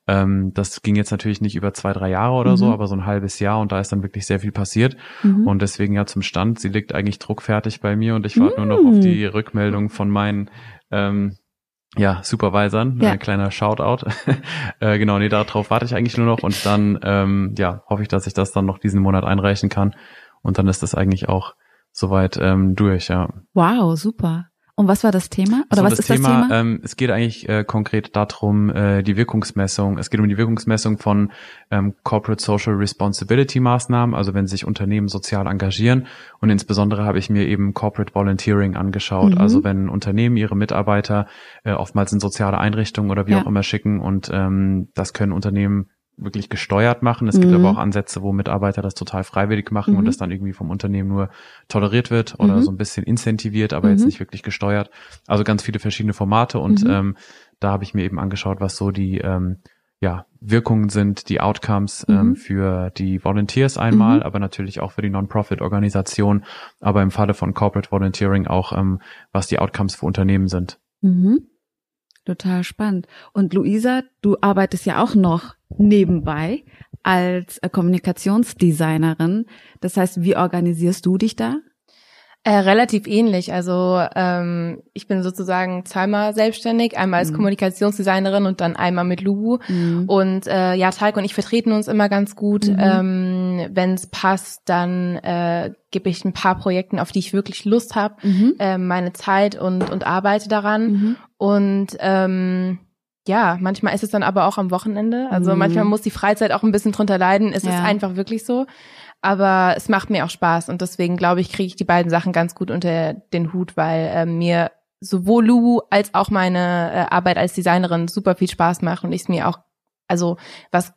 [SPEAKER 3] ähm, das ging jetzt natürlich nicht über zwei, drei Jahre oder mhm. so, aber so ein halbes Jahr und da ist dann wirklich sehr viel passiert. Mhm. Und deswegen ja zum Stand, sie liegt eigentlich druckfertig bei mir und ich warte mhm. nur noch auf die Rückmeldung von meinen ähm, ja, Supervisern, ja. ein kleiner Shoutout. äh, genau, nee, darauf warte ich eigentlich nur noch und dann ähm, ja, hoffe ich, dass ich das dann noch diesen Monat einreichen kann und dann ist das eigentlich auch soweit ähm, durch, ja.
[SPEAKER 1] Wow, super. Und was war das Thema? Oder
[SPEAKER 3] so,
[SPEAKER 1] was ist Thema, das Thema?
[SPEAKER 3] Ähm, es geht eigentlich äh, konkret darum, äh, die Wirkungsmessung. Es geht um die Wirkungsmessung von ähm, Corporate Social Responsibility Maßnahmen, also wenn sich Unternehmen sozial engagieren. Und insbesondere habe ich mir eben Corporate Volunteering angeschaut. Mhm. Also wenn Unternehmen ihre Mitarbeiter äh, oftmals in soziale Einrichtungen oder wie ja. auch immer schicken und ähm, das können Unternehmen wirklich gesteuert machen. Es mhm. gibt aber auch Ansätze, wo Mitarbeiter das total freiwillig machen mhm. und das dann irgendwie vom Unternehmen nur toleriert wird oder mhm. so ein bisschen incentiviert, aber jetzt mhm. nicht wirklich gesteuert. Also ganz viele verschiedene Formate und mhm. ähm, da habe ich mir eben angeschaut, was so die ähm, ja, Wirkungen sind, die Outcomes ähm, mhm. für die Volunteers einmal, aber natürlich auch für die Non-Profit-Organisation, aber im Falle von Corporate Volunteering auch, ähm, was die Outcomes für Unternehmen sind.
[SPEAKER 1] Mhm. Total spannend. Und Luisa, du arbeitest ja auch noch nebenbei als Kommunikationsdesignerin. Das heißt, wie organisierst du dich da?
[SPEAKER 2] Äh, relativ ähnlich. Also ähm, ich bin sozusagen zweimal selbstständig, einmal als mhm. Kommunikationsdesignerin und dann einmal mit Lubu. Mhm. Und äh, ja, Talk und ich vertreten uns immer ganz gut. Mhm. Ähm, Wenn es passt, dann äh, gebe ich ein paar Projekten, auf die ich wirklich Lust habe, mhm. äh, meine Zeit und, und arbeite daran. Mhm. Und ähm, ja, manchmal ist es dann aber auch am Wochenende. Also mhm. manchmal muss die Freizeit auch ein bisschen drunter leiden. Es ja. ist einfach wirklich so aber es macht mir auch Spaß und deswegen glaube ich, kriege ich die beiden Sachen ganz gut unter den Hut, weil äh, mir sowohl Lu als auch meine äh, Arbeit als Designerin super viel Spaß macht und ich es mir auch, also was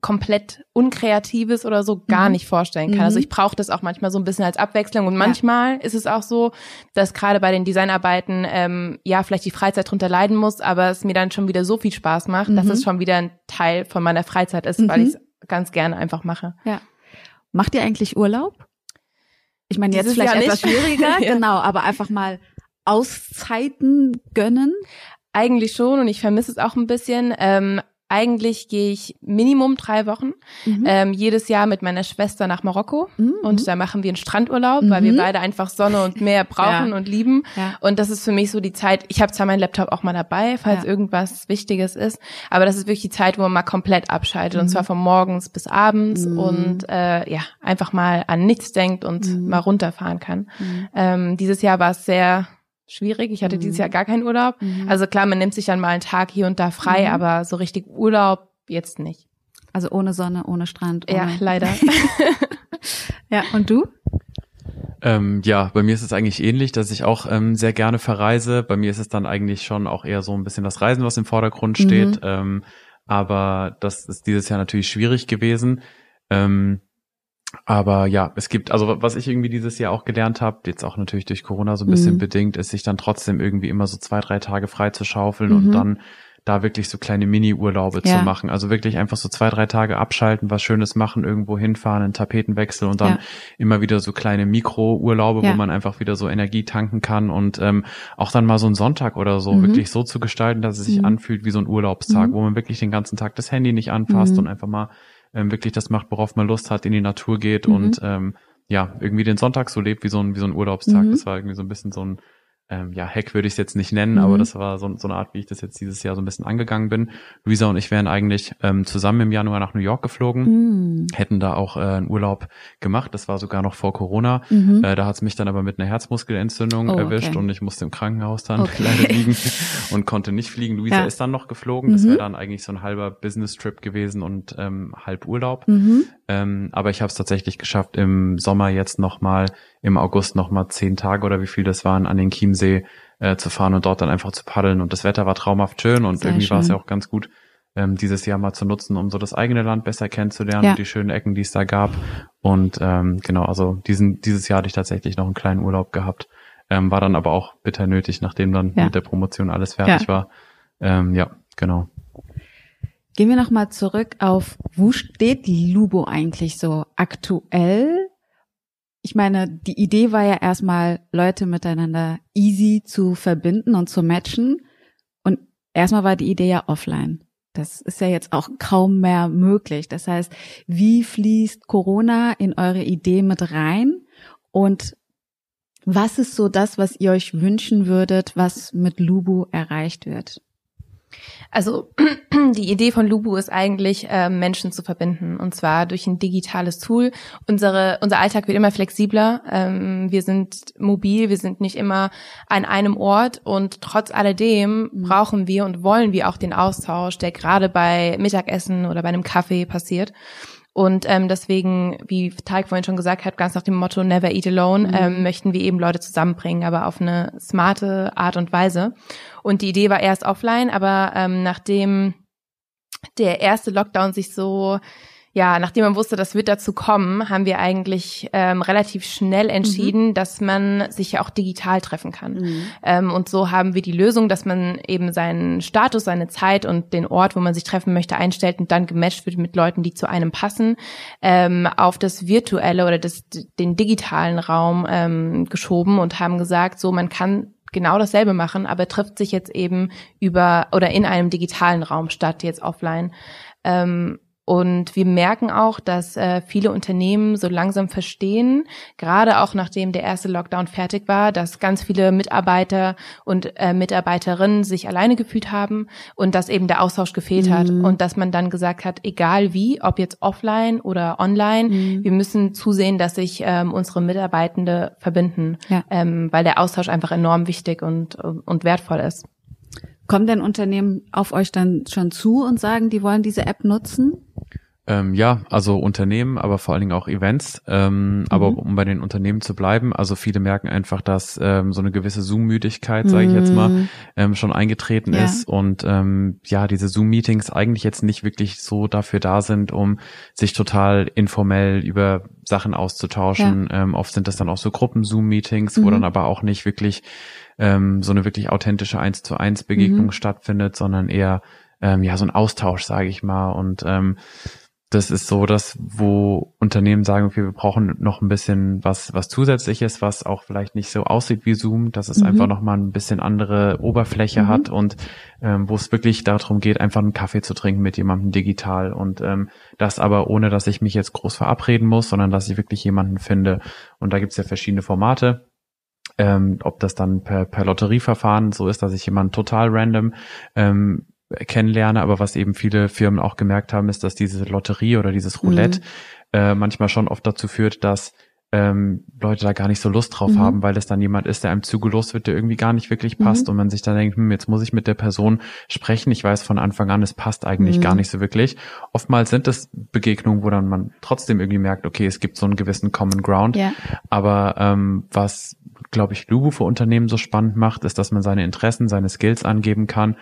[SPEAKER 2] komplett unkreatives oder so gar mhm. nicht vorstellen kann. Also mhm. Also ich brauche das auch manchmal so ein bisschen als Abwechslung und manchmal ja. ist es auch so, dass gerade bei den Designarbeiten ähm, ja vielleicht die Freizeit drunter leiden muss, aber es mir dann schon wieder so viel Spaß macht, mhm. dass es schon wieder ein Teil von meiner Freizeit ist, weil mhm. ich es ganz gerne einfach mache.
[SPEAKER 1] Ja. Macht ihr eigentlich Urlaub? Ich meine, jetzt vielleicht etwas schwieriger, ja. genau, aber einfach mal Auszeiten gönnen?
[SPEAKER 2] Eigentlich schon und ich vermisse es auch ein bisschen. Ähm, eigentlich gehe ich Minimum drei Wochen mhm. ähm, jedes Jahr mit meiner Schwester nach Marokko mhm. und da machen wir einen Strandurlaub, mhm. weil wir mhm. beide einfach Sonne und Meer brauchen ja. und lieben. Ja. Und das ist für mich so die Zeit. Ich habe zwar meinen Laptop auch mal dabei, falls ja. irgendwas Wichtiges ist, aber das ist wirklich die Zeit, wo man mal komplett abschaltet und mhm. zwar von morgens bis abends mhm. und äh, ja einfach mal an nichts denkt und mal runterfahren kann. Ähm, dieses Jahr war es sehr schwierig. Ich hatte mhm. dieses Jahr gar keinen Urlaub. Mhm. Also klar, man nimmt sich dann mal einen Tag hier und da frei, mhm. aber so richtig Urlaub jetzt nicht.
[SPEAKER 1] Also ohne Sonne, ohne Strand. Ohne
[SPEAKER 2] ja, leider.
[SPEAKER 1] ja, und du?
[SPEAKER 3] Ähm, ja, bei mir ist es eigentlich ähnlich, dass ich auch ähm, sehr gerne verreise. Bei mir ist es dann eigentlich schon auch eher so ein bisschen das Reisen, was im Vordergrund steht. Mhm. Ähm, aber das ist dieses Jahr natürlich schwierig gewesen. Ähm, aber ja, es gibt, also was ich irgendwie dieses Jahr auch gelernt habe, jetzt auch natürlich durch Corona so ein bisschen mhm. bedingt, ist sich dann trotzdem irgendwie immer so zwei, drei Tage frei zu schaufeln mhm. und dann da wirklich so kleine Mini-Urlaube
[SPEAKER 1] Ja.
[SPEAKER 3] zu machen. Also wirklich einfach so zwei, drei Tage abschalten, was Schönes machen, irgendwo hinfahren, einen Tapetenwechsel und dann
[SPEAKER 1] Ja.
[SPEAKER 3] immer wieder so kleine Mikro-Urlaube,
[SPEAKER 1] Ja.
[SPEAKER 3] wo man einfach wieder so Energie tanken kann und ähm, auch dann mal so einen Sonntag oder so
[SPEAKER 1] Mhm.
[SPEAKER 3] wirklich so zu gestalten, dass es sich
[SPEAKER 1] Mhm.
[SPEAKER 3] anfühlt wie so ein Urlaubstag,
[SPEAKER 1] Mhm.
[SPEAKER 3] wo man wirklich den ganzen Tag das Handy nicht anfasst
[SPEAKER 1] Mhm.
[SPEAKER 3] und einfach mal ähm, wirklich das macht, worauf man Lust hat, in die Natur geht
[SPEAKER 1] Mhm.
[SPEAKER 3] und ähm, ja, irgendwie den Sonntag so lebt wie so ein, wie so ein Urlaubstag.
[SPEAKER 1] Mhm.
[SPEAKER 3] Das war irgendwie so ein bisschen so ein ähm, ja, Hack würde ich es jetzt nicht nennen,
[SPEAKER 1] Mhm.
[SPEAKER 3] aber das war so, so eine Art, wie ich das jetzt dieses Jahr so ein bisschen angegangen bin. Luisa und ich wären eigentlich ähm, zusammen im Januar nach New York geflogen,
[SPEAKER 1] Mhm.
[SPEAKER 3] hätten da auch äh, einen Urlaub gemacht. Das war sogar noch vor Corona.
[SPEAKER 1] Mhm.
[SPEAKER 3] Äh, da hat es mich dann aber mit einer Herzmuskelentzündung
[SPEAKER 1] Oh,
[SPEAKER 3] erwischt
[SPEAKER 1] okay.
[SPEAKER 3] und ich musste im Krankenhaus dann
[SPEAKER 1] Okay.
[SPEAKER 3] leider liegen und konnte nicht fliegen. Luisa
[SPEAKER 1] Ja.
[SPEAKER 3] ist dann noch geflogen. Das
[SPEAKER 1] Mhm.
[SPEAKER 3] wäre dann eigentlich so ein halber Business-Trip gewesen und ähm, halb Urlaub. Ähm, aber ich habe es tatsächlich geschafft, im Sommer jetzt nochmal, im August nochmal zehn Tage oder wie viel das waren, an den Chiemsee äh, zu fahren und dort dann einfach zu paddeln. Und das Wetter war traumhaft schön und
[SPEAKER 1] Sehr
[SPEAKER 3] irgendwie war es ja auch ganz gut, ähm, dieses Jahr mal zu nutzen, um so das eigene Land besser kennenzulernen
[SPEAKER 1] Ja.
[SPEAKER 3] und die schönen Ecken, die es da gab. Und ähm, genau, also diesen, dieses Jahr hatte ich tatsächlich noch einen kleinen Urlaub gehabt. Ähm, war dann aber auch bitter nötig, nachdem dann
[SPEAKER 1] Ja.
[SPEAKER 3] mit der Promotion alles fertig
[SPEAKER 1] Ja.
[SPEAKER 3] war. Ähm, ja, genau.
[SPEAKER 1] Gehen wir nochmal zurück auf, wo steht Lubo eigentlich so aktuell? Ich meine, die Idee war ja erstmal, Leute miteinander easy zu verbinden und zu matchen. Und erstmal war die Idee ja offline. Das ist ja jetzt auch kaum mehr möglich. Das heißt, wie fließt Corona in eure Idee mit rein? Und was ist so das, was ihr euch wünschen würdet, was mit Lubu erreicht wird?
[SPEAKER 2] Also die Idee von Lubu ist eigentlich, äh, Menschen zu verbinden und zwar durch ein digitales Tool. Unsere, unser Alltag wird immer flexibler. Ähm, wir sind mobil, wir sind nicht immer an einem Ort und trotz alledem
[SPEAKER 1] Mhm.
[SPEAKER 2] brauchen wir und wollen wir auch den Austausch, der gerade bei Mittagessen oder bei einem Kaffee passiert. Und ähm, deswegen, wie Teig vorhin schon gesagt hat, ganz nach dem Motto Never Eat Alone,
[SPEAKER 1] Mhm.
[SPEAKER 2] ähm, möchten wir eben Leute zusammenbringen, aber auf eine smarte Art und Weise. Und die Idee war erst offline, aber ähm, nachdem der erste Lockdown sich so, ja, nachdem man wusste, das wird dazu kommen, haben wir eigentlich ähm, relativ schnell entschieden, dass man sich ja auch digital treffen kann. Ähm, und so haben wir die Lösung, dass man eben seinen Status, seine Zeit und den Ort, wo man sich treffen möchte, einstellt und dann gematcht wird mit Leuten, die zu einem passen, ähm, auf das virtuelle oder das, den digitalen Raum ähm, geschoben und haben gesagt, so man kann genau dasselbe machen, aber trifft sich jetzt eben über oder in einem digitalen Raum statt jetzt offline. Ähm, und wir merken auch, dass äh, viele Unternehmen so langsam verstehen, gerade auch nachdem der erste Lockdown fertig war, dass ganz viele Mitarbeiter und äh, Mitarbeiterinnen sich alleine gefühlt haben und dass eben der Austausch gefehlt hat
[SPEAKER 1] Mhm.
[SPEAKER 2] und dass man dann gesagt hat, egal wie, ob jetzt offline oder online,
[SPEAKER 1] Mhm.
[SPEAKER 2] wir müssen zusehen, dass sich ähm, unsere Mitarbeitende verbinden,
[SPEAKER 1] Ja.
[SPEAKER 2] ähm, weil der Austausch einfach enorm wichtig und, und wertvoll ist.
[SPEAKER 1] Kommen denn Unternehmen auf euch dann schon zu und sagen, die wollen diese App nutzen?
[SPEAKER 3] Ähm, ja, also Unternehmen, aber vor allen Dingen auch Events. Ähm, Aber
[SPEAKER 1] Mhm.
[SPEAKER 3] um bei den Unternehmen zu bleiben, also viele merken einfach, dass ähm, so eine gewisse Zoom-Müdigkeit, sage ich jetzt mal,
[SPEAKER 1] Mhm.
[SPEAKER 3] ähm, schon eingetreten
[SPEAKER 1] Ja.
[SPEAKER 3] ist und ähm, ja, diese Zoom-Meetings eigentlich jetzt nicht wirklich so dafür da sind, um sich total informell über Sachen auszutauschen. Ähm, oft sind das dann auch so Gruppen-Zoom-Meetings, wo
[SPEAKER 1] Mhm.
[SPEAKER 3] dann aber auch nicht wirklich ähm, so eine wirklich authentische eins zu eins Begegnung
[SPEAKER 1] Mhm.
[SPEAKER 3] stattfindet, sondern eher ähm, ja so ein Austausch, sage ich mal. Und ähm, das ist so das, wo Unternehmen sagen, okay, wir brauchen noch ein bisschen was, was zusätzliches, was auch vielleicht nicht so aussieht wie Zoom, dass es
[SPEAKER 1] Mhm.
[SPEAKER 3] einfach noch mal ein bisschen andere Oberfläche
[SPEAKER 1] Mhm.
[SPEAKER 3] hat und ähm, wo es wirklich darum geht, einfach einen Kaffee zu trinken mit jemandem digital und ähm, das aber ohne, dass ich mich jetzt groß verabreden muss, sondern dass ich wirklich jemanden finde. Und da gibt's ja verschiedene Formate. Ähm, ob das dann per, per Lotterieverfahren so ist, dass ich jemanden total random ähm, kennenlerne, aber was eben viele Firmen auch gemerkt haben, ist, dass diese Lotterie oder dieses Roulette
[SPEAKER 1] Mhm.
[SPEAKER 3] äh, manchmal schon oft dazu führt, dass ähm, Leute da gar nicht so Lust drauf
[SPEAKER 1] Mhm.
[SPEAKER 3] haben, weil es dann jemand ist, der einem zugelost wird, der irgendwie gar nicht wirklich passt
[SPEAKER 1] Mhm.
[SPEAKER 3] und man sich dann denkt, hm, jetzt muss ich mit der Person sprechen. Ich weiß von Anfang an, es passt eigentlich
[SPEAKER 1] Mhm.
[SPEAKER 3] gar nicht so wirklich. Oftmals sind es Begegnungen, wo dann man trotzdem irgendwie merkt, okay, es gibt so einen gewissen Common Ground.
[SPEAKER 1] Ja.
[SPEAKER 3] Aber ähm, was, glaube ich, Lubu für Unternehmen so spannend macht, ist, dass man seine Interessen, seine Skills angeben kann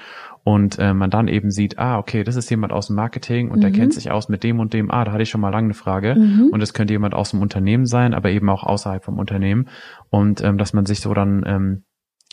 [SPEAKER 3] und äh, man dann eben sieht, ah, okay, das ist jemand aus dem Marketing und der
[SPEAKER 1] Mhm.
[SPEAKER 3] kennt sich aus mit dem und dem, ah, da hatte ich schon mal lange eine Frage.
[SPEAKER 1] Mhm.
[SPEAKER 3] Und es könnte jemand aus dem Unternehmen sein, aber eben auch außerhalb vom Unternehmen. Und ähm, dass man sich so dann ähm,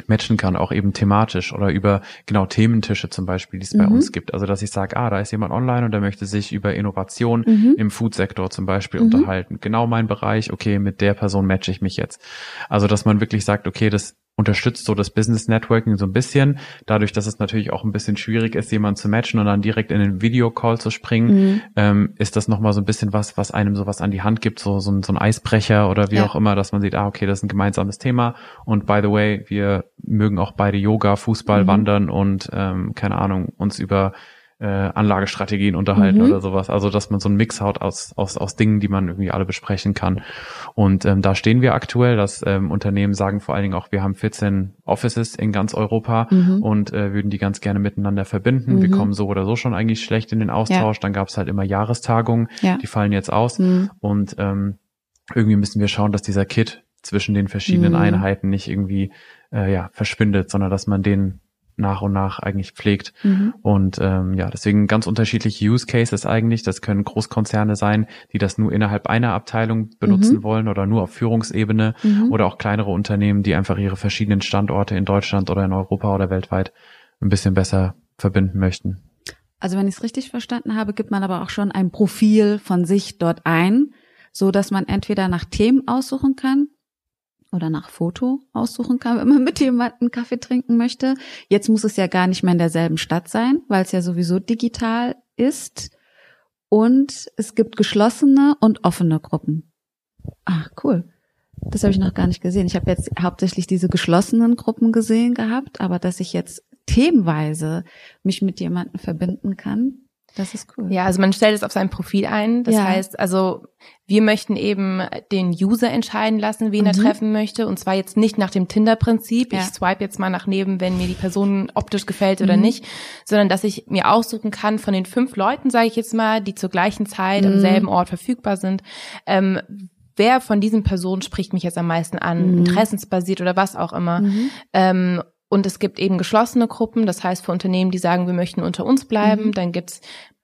[SPEAKER 3] matchen kann, auch eben thematisch oder über genau Thementische zum Beispiel, die es bei
[SPEAKER 1] Mhm.
[SPEAKER 3] uns gibt. Also dass ich sage, ah, da ist jemand online und der möchte sich über Innovation
[SPEAKER 1] Mhm.
[SPEAKER 3] im Foodsektor zum Beispiel
[SPEAKER 1] Mhm.
[SPEAKER 3] unterhalten. Genau mein Bereich, okay, mit der Person matche ich mich jetzt. Also dass man wirklich sagt, okay, das unterstützt so das Business Networking so ein bisschen, dadurch, dass es natürlich auch ein bisschen schwierig ist, jemanden zu matchen und dann direkt in den Videocall zu springen,
[SPEAKER 1] Mhm.
[SPEAKER 3] ähm, ist das nochmal so ein bisschen was, was einem sowas an die Hand gibt, so, so, ein, so ein Eisbrecher oder wie
[SPEAKER 1] Ja.
[SPEAKER 3] auch immer, dass man sieht, ah, okay, das ist ein gemeinsames Thema und by the way, wir mögen auch beide Yoga, Fußball,
[SPEAKER 1] Mhm.
[SPEAKER 3] Wandern und ähm, keine Ahnung, uns über äh, Anlagestrategien unterhalten
[SPEAKER 1] Mhm.
[SPEAKER 3] oder sowas. Also dass man so einen Mix haut aus, aus, aus Dingen, die man irgendwie alle besprechen kann. Und ähm, da stehen wir aktuell, dass ähm, Unternehmen sagen vor allen Dingen auch, wir haben 14 Offices in ganz Europa
[SPEAKER 1] Mhm.
[SPEAKER 3] und äh, würden die ganz gerne miteinander verbinden. Wir
[SPEAKER 1] Mhm.
[SPEAKER 3] kommen so oder so schon eigentlich schlecht in den Austausch. Dann gab es halt immer Jahrestagungen,
[SPEAKER 1] Ja.
[SPEAKER 3] die fallen jetzt aus.
[SPEAKER 1] Mhm.
[SPEAKER 3] Und ähm, irgendwie müssen wir schauen, dass dieser Kit zwischen den verschiedenen
[SPEAKER 1] Mhm.
[SPEAKER 3] Einheiten nicht irgendwie äh, ja, verschwindet, sondern dass man den nach und nach eigentlich pflegt.
[SPEAKER 1] Mhm.
[SPEAKER 3] Und ähm, ja, deswegen ganz unterschiedliche Use Cases eigentlich. Das können Großkonzerne sein, die das nur innerhalb einer Abteilung benutzen
[SPEAKER 1] Mhm.
[SPEAKER 3] wollen oder nur auf Führungsebene
[SPEAKER 1] Mhm.
[SPEAKER 3] oder auch kleinere Unternehmen, die einfach ihre verschiedenen Standorte in Deutschland oder in Europa oder weltweit ein bisschen besser verbinden möchten.
[SPEAKER 1] Also wenn ich es richtig verstanden habe, gibt man aber auch schon ein Profil von sich dort ein, so dass man entweder nach Themen aussuchen kann oder nach Foto aussuchen kann, wenn man mit jemandem Kaffee trinken möchte. Jetzt muss es ja gar nicht mehr in derselben Stadt sein, weil es ja sowieso digital ist. Und es gibt geschlossene und offene Gruppen. Ah, cool. Das habe ich noch gar nicht gesehen. Ich habe jetzt hauptsächlich diese geschlossenen Gruppen gesehen gehabt, aber dass ich jetzt themenweise mich mit jemandem verbinden kann, das ist cool.
[SPEAKER 2] Ja, also man stellt es auf sein Profil ein. Das
[SPEAKER 1] Ja.
[SPEAKER 2] heißt, also wir möchten eben den User entscheiden lassen, wen er
[SPEAKER 1] Mhm.
[SPEAKER 2] treffen möchte. Und zwar jetzt nicht nach dem Tinder-Prinzip.
[SPEAKER 1] Ja.
[SPEAKER 2] Ich swipe jetzt mal nach neben, wenn mir die Person optisch gefällt oder
[SPEAKER 1] Mhm.
[SPEAKER 2] nicht, sondern dass ich mir aussuchen kann von den fünf Leuten, sage ich jetzt mal, die zur gleichen Zeit am
[SPEAKER 1] Mhm.
[SPEAKER 2] selben Ort verfügbar sind. Ähm, wer von diesen Personen spricht mich jetzt am meisten an?
[SPEAKER 1] Mhm.
[SPEAKER 2] Interessensbasiert oder was auch immer.
[SPEAKER 1] Mhm.
[SPEAKER 2] Ähm, und es gibt eben geschlossene Gruppen, das heißt für Unternehmen, die sagen, wir möchten unter uns bleiben.
[SPEAKER 1] Mhm.
[SPEAKER 2] Dann gibt's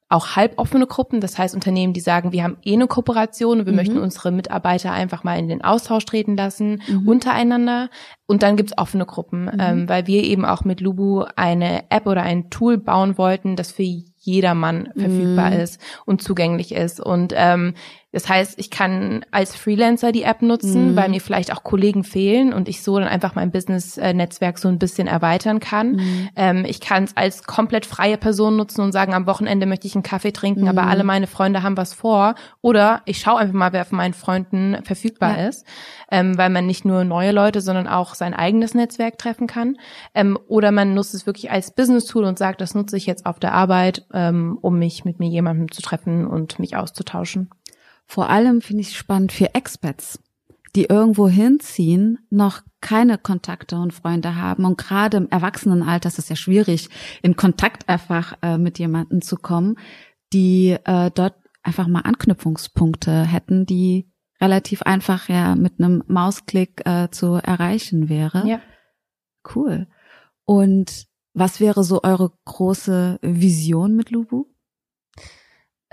[SPEAKER 2] auch halboffene Gruppen, das heißt Unternehmen, die sagen, wir haben eh eine Kooperation und wir
[SPEAKER 1] Mhm.
[SPEAKER 2] möchten unsere Mitarbeiter einfach mal in den Austausch treten lassen,
[SPEAKER 1] Mhm.
[SPEAKER 2] untereinander. Und dann gibt's offene Gruppen,
[SPEAKER 1] Mhm.
[SPEAKER 2] ähm, weil wir eben auch mit Lubu eine App oder ein Tool bauen wollten, das für jedermann verfügbar
[SPEAKER 1] Mhm.
[SPEAKER 2] ist und zugänglich ist. Und ähm, das heißt, ich kann als Freelancer die App nutzen,
[SPEAKER 1] Mhm.
[SPEAKER 2] weil mir vielleicht auch Kollegen fehlen und ich so dann einfach mein Business-Netzwerk so ein bisschen erweitern kann.
[SPEAKER 1] Mhm.
[SPEAKER 2] Ähm, ich kann es als komplett freie Person nutzen und sagen, am Wochenende möchte ich einen Kaffee trinken,
[SPEAKER 1] Mhm.
[SPEAKER 2] aber alle meine Freunde haben was vor. Oder ich schaue einfach mal, wer von meinen Freunden verfügbar
[SPEAKER 1] Ja.
[SPEAKER 2] ist, ähm, weil man nicht nur neue Leute, sondern auch sein eigenes Netzwerk treffen kann. Ähm, oder man nutzt es wirklich als Business-Tool und sagt, das nutze ich jetzt auf der Arbeit, ähm, um mich mit mir jemandem zu treffen und mich auszutauschen.
[SPEAKER 1] Vor allem finde ich spannend für Expats, die irgendwo hinziehen, noch keine Kontakte und Freunde haben und gerade im Erwachsenenalter ist es ja schwierig, in Kontakt einfach äh, mit jemandem zu kommen, die äh, dort einfach mal Anknüpfungspunkte hätten, die relativ einfach ja mit einem Mausklick äh, zu erreichen wäre.
[SPEAKER 2] Ja.
[SPEAKER 1] Cool. Und was wäre so eure große Vision mit Lubu?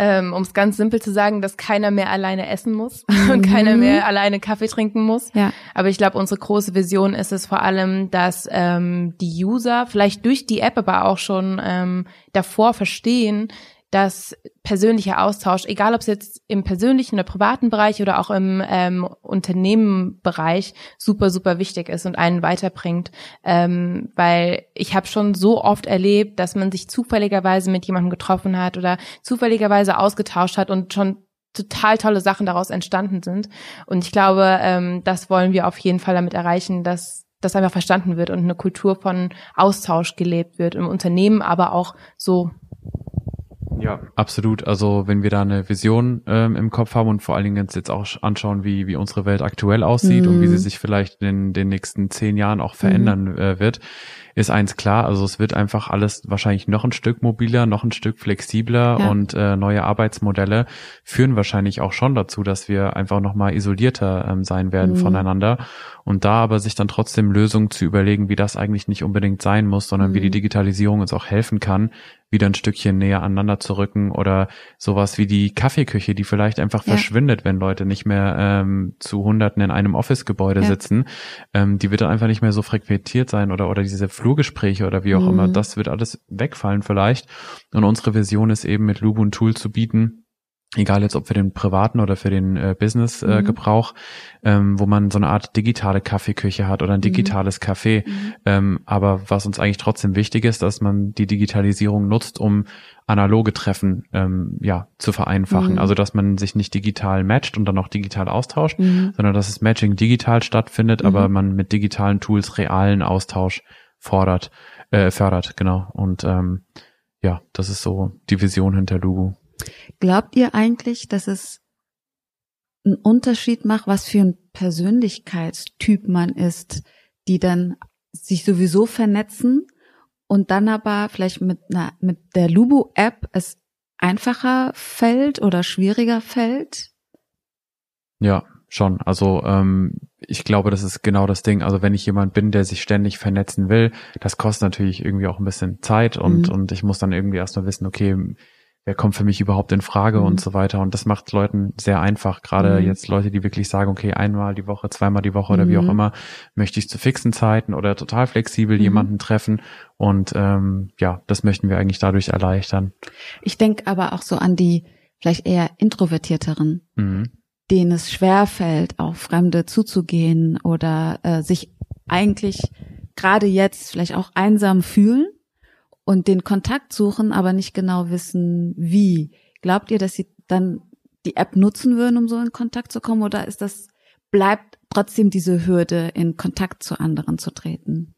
[SPEAKER 2] Ähm, um es ganz simpel zu sagen, dass keiner mehr alleine essen muss
[SPEAKER 1] Mhm.
[SPEAKER 2] und keiner mehr alleine Kaffee trinken muss.
[SPEAKER 1] Ja.
[SPEAKER 2] Aber ich glaube, unsere große Vision ist es vor allem, dass ähm, die User vielleicht durch die App aber auch schon ähm, davor verstehen, dass persönlicher Austausch, egal ob es jetzt im persönlichen oder privaten Bereich oder auch im ähm, Unternehmenbereich, super, super wichtig ist und einen weiterbringt. Ähm, weil ich habe schon so oft erlebt, dass man sich zufälligerweise mit jemandem getroffen hat oder zufälligerweise ausgetauscht hat und schon total tolle Sachen daraus entstanden sind. Und ich glaube, ähm, das wollen wir auf jeden Fall damit erreichen, dass das einfach verstanden wird und eine Kultur von Austausch gelebt wird im Unternehmen, aber auch so
[SPEAKER 3] Ja, absolut. Also wenn wir da eine Vision ähm, im Kopf haben und vor allen Dingen uns jetzt auch anschauen, wie, wie unsere Welt aktuell aussieht und wie sie
[SPEAKER 1] Mhm.
[SPEAKER 3] sich vielleicht in den nächsten zehn Jahren auch verändern äh, wird, ist eins klar. Also es wird einfach alles wahrscheinlich noch ein Stück mobiler, noch ein Stück flexibler
[SPEAKER 1] Ja.
[SPEAKER 3] und äh, neue Arbeitsmodelle führen wahrscheinlich auch schon dazu, dass wir einfach noch mal isolierter ähm, sein werden
[SPEAKER 1] Mhm.
[SPEAKER 3] voneinander. Und da aber sich dann trotzdem Lösungen zu überlegen, wie das eigentlich nicht unbedingt sein muss, sondern wie
[SPEAKER 1] Mhm.
[SPEAKER 3] die Digitalisierung uns auch helfen kann, wieder ein Stückchen näher aneinander zu rücken oder sowas wie die Kaffeeküche, die vielleicht einfach ja. verschwindet, wenn Leute nicht mehr ähm, zu Hunderten in einem Office-Gebäude ja. sitzen. Ähm, die wird dann einfach nicht mehr so frequentiert sein oder oder diese Flurgespräche oder wie auch mhm. immer. Das wird alles wegfallen vielleicht. Und unsere Vision ist eben mit Lubu ein Tool zu bieten, egal jetzt ob für den privaten oder für den äh, Business-Gebrauch, äh, mhm. ähm, wo man so eine Art digitale Kaffeeküche hat oder ein mhm. digitales mhm. Café. Mhm. Ähm, aber was uns eigentlich trotzdem wichtig ist, dass man die Digitalisierung nutzt, um analoge Treffen ähm, ja zu vereinfachen. Mhm. Also dass man sich nicht digital matcht und dann auch digital austauscht, mhm. sondern dass das Matching digital stattfindet, aber man mit digitalen Tools realen Austausch fordert, äh, fördert, genau. Und ähm, ja, das ist so die Vision hinter Lugu.
[SPEAKER 1] Glaubt ihr eigentlich, dass es einen Unterschied macht, was für ein Persönlichkeitstyp man ist, die dann sich sowieso vernetzen und dann aber vielleicht mit einer, mit der Lubu-App es einfacher fällt oder schwieriger fällt?
[SPEAKER 3] Ja, schon. Also ähm, ich glaube, das ist genau das Ding. Also wenn ich jemand bin, der sich ständig vernetzen will, das kostet natürlich irgendwie auch ein bisschen Zeit und mhm. und ich muss dann irgendwie erstmal wissen, okay, wer kommt für mich überhaupt in Frage mhm. und so weiter. Und das macht Leuten sehr einfach. Gerade mhm. jetzt Leute, die wirklich sagen, okay, einmal die Woche, zweimal die Woche oder mhm. wie auch mhm. immer, möchte ich zu fixen Zeiten oder total flexibel mhm. jemanden treffen. Und ähm, ja, das möchten wir eigentlich dadurch erleichtern.
[SPEAKER 1] Ich denke aber auch so an die vielleicht eher introvertierteren, mhm. denen es schwer fällt, auf Fremde zuzugehen oder äh, sich eigentlich gerade jetzt vielleicht auch einsam fühlen und den Kontakt suchen, aber nicht genau wissen, wie. Glaubt ihr, dass sie dann die App nutzen würden, um so in Kontakt zu kommen, oder ist das, bleibt trotzdem diese Hürde, in Kontakt zu anderen zu treten?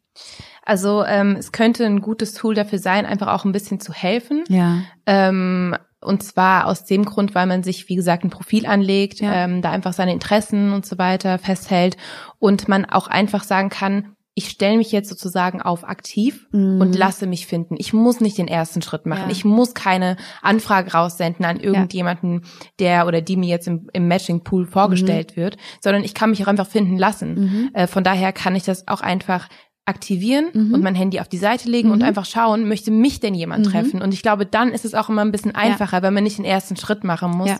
[SPEAKER 2] Also ähm, es könnte ein gutes Tool dafür sein, einfach auch ein bisschen zu helfen.
[SPEAKER 1] Ja.
[SPEAKER 2] Ähm, und zwar aus dem Grund, weil man sich, wie gesagt, ein Profil anlegt, ja. ähm, da einfach seine Interessen und so weiter festhält und man auch einfach sagen kann, ich stelle mich jetzt sozusagen auf aktiv mhm. und lasse mich finden. Ich muss nicht den ersten Schritt machen. Ja. Ich muss keine Anfrage raussenden an irgendjemanden, ja. der oder die mir jetzt im, im Matching-Pool vorgestellt mhm. wird, sondern ich kann mich auch einfach finden lassen. Mhm. Äh, von daher kann ich das auch einfach aktivieren mhm. und mein Handy auf die Seite legen und mhm. einfach schauen, möchte mich denn jemand mhm. treffen? Und ich glaube, dann ist es auch immer ein bisschen einfacher, ja. wenn man nicht den ersten Schritt machen muss.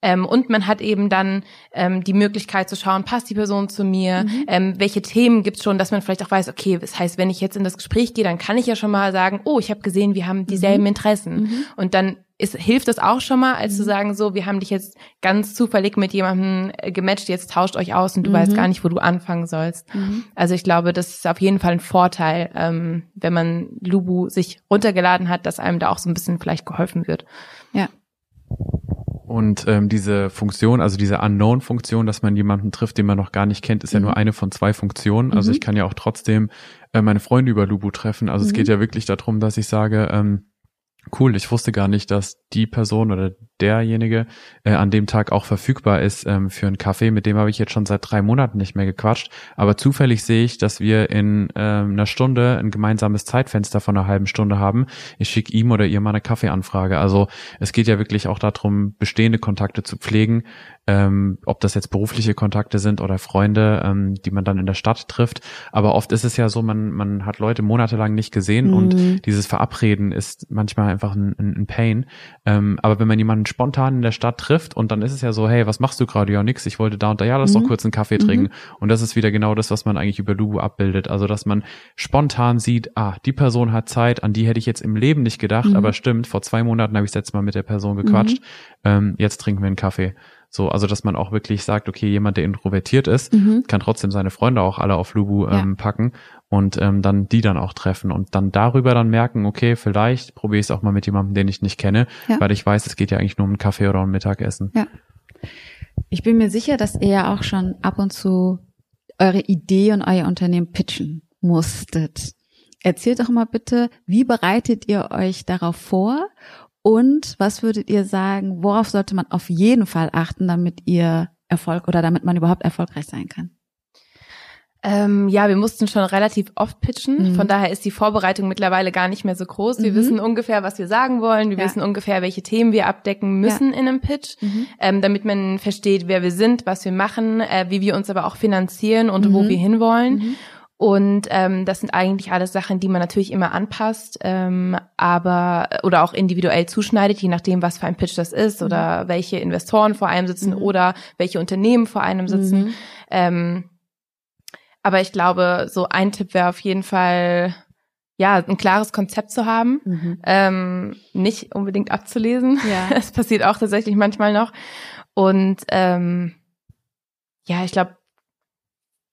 [SPEAKER 2] Ähm, und man hat eben dann ähm, die Möglichkeit zu schauen, passt die Person zu mir, mhm. ähm, welche Themen gibt's schon, dass man vielleicht auch weiß, okay, das heißt, wenn ich jetzt in das Gespräch gehe, dann kann ich ja schon mal sagen, oh, ich habe gesehen, wir haben dieselben mhm. Interessen. Mhm. Und dann ist, hilft das auch schon mal, als zu mhm. sagen, so, wir haben dich jetzt ganz zufällig mit jemandem äh, gematcht, jetzt tauscht euch aus und du weißt mhm. gar nicht, wo du anfangen sollst. Mhm. Also ich glaube, das ist auf jeden Fall ein Vorteil, ähm, wenn man Lubu sich runtergeladen hat, dass einem da auch so ein bisschen vielleicht geholfen wird.
[SPEAKER 1] Ja.
[SPEAKER 3] Und ähm, diese Funktion, also diese Unknown-Funktion, dass man jemanden trifft, den man noch gar nicht kennt, ist ja nur mhm. eine von zwei Funktionen. Also mhm. ich kann ja auch trotzdem äh, meine Freunde über Lubu treffen. Also mhm. es geht ja wirklich darum, dass ich sage, ähm, cool, ich wusste gar nicht, dass die Person oder derjenige äh, an dem Tag auch verfügbar ist ähm, für einen Kaffee. Mit dem habe ich jetzt schon seit drei Monaten nicht mehr gequatscht. Aber zufällig sehe ich, dass wir in ähm, einer Stunde ein gemeinsames Zeitfenster von einer halben Stunde haben. Ich schicke ihm oder ihr mal eine Kaffeeanfrage. Also es geht ja wirklich auch darum, bestehende Kontakte zu pflegen, ähm, ob das jetzt berufliche Kontakte sind oder Freunde, ähm, die man dann in der Stadt trifft. Aber oft ist es ja so, man, man hat Leute monatelang nicht gesehen mhm. und dieses Verabreden ist manchmal einfach ein, ein Pain. Ähm, aber wenn man jemanden spontan in der Stadt trifft und dann ist es ja so, hey, was machst du gerade? Ja, nix, ich wollte da und da, ja, lass mhm. doch kurz einen Kaffee trinken. Mhm. Und das ist wieder genau das, was man eigentlich über Lubu abbildet. Also, dass man spontan sieht, ah, die Person hat Zeit, an die hätte ich jetzt im Leben nicht gedacht, mhm. aber stimmt, vor zwei Monaten habe ich jetzt Mal mit der Person gequatscht, mhm. ähm, jetzt trinken wir einen Kaffee. So, also dass man auch wirklich sagt, okay, jemand, der introvertiert ist, mhm. kann trotzdem seine Freunde auch alle auf Lubu ähm, ja. packen und ähm, dann die dann auch treffen und dann darüber dann merken, okay, vielleicht probiere ich es auch mal mit jemandem, den ich nicht kenne, ja. weil ich weiß, es geht ja eigentlich nur um einen Kaffee oder um ein Mittagessen.
[SPEAKER 1] Ja. Ich bin mir sicher, dass ihr ja auch schon ab und zu eure Idee und euer Unternehmen pitchen musstet. Erzählt doch mal bitte, wie bereitet ihr euch darauf vor und was würdet ihr sagen, worauf sollte man auf jeden Fall achten, damit ihr Erfolg oder damit man überhaupt erfolgreich sein kann?
[SPEAKER 2] Ähm, ja, wir mussten schon relativ oft pitchen. Mhm. Von daher ist die Vorbereitung mittlerweile gar nicht mehr so groß. Wir mhm. wissen ungefähr, was wir sagen wollen. Wir ja. wissen ungefähr, welche Themen wir abdecken müssen ja. in einem Pitch, mhm. ähm, damit man versteht, wer wir sind, was wir machen, äh, wie wir uns aber auch finanzieren und wo mhm. wir hinwollen. Und ähm, das sind eigentlich alles Sachen, die man natürlich immer anpasst, ähm, aber oder auch individuell zuschneidet, je nachdem, was für ein Pitch das ist oder mhm. welche Investoren vor einem sitzen mhm. oder welche Unternehmen vor einem sitzen. Mhm. Ähm, aber ich glaube, so ein Tipp wäre auf jeden Fall, ja, ein klares Konzept zu haben, mhm. ähm, nicht unbedingt abzulesen. Ja. Das passiert auch tatsächlich manchmal noch. Und ähm, ja, ich glaube,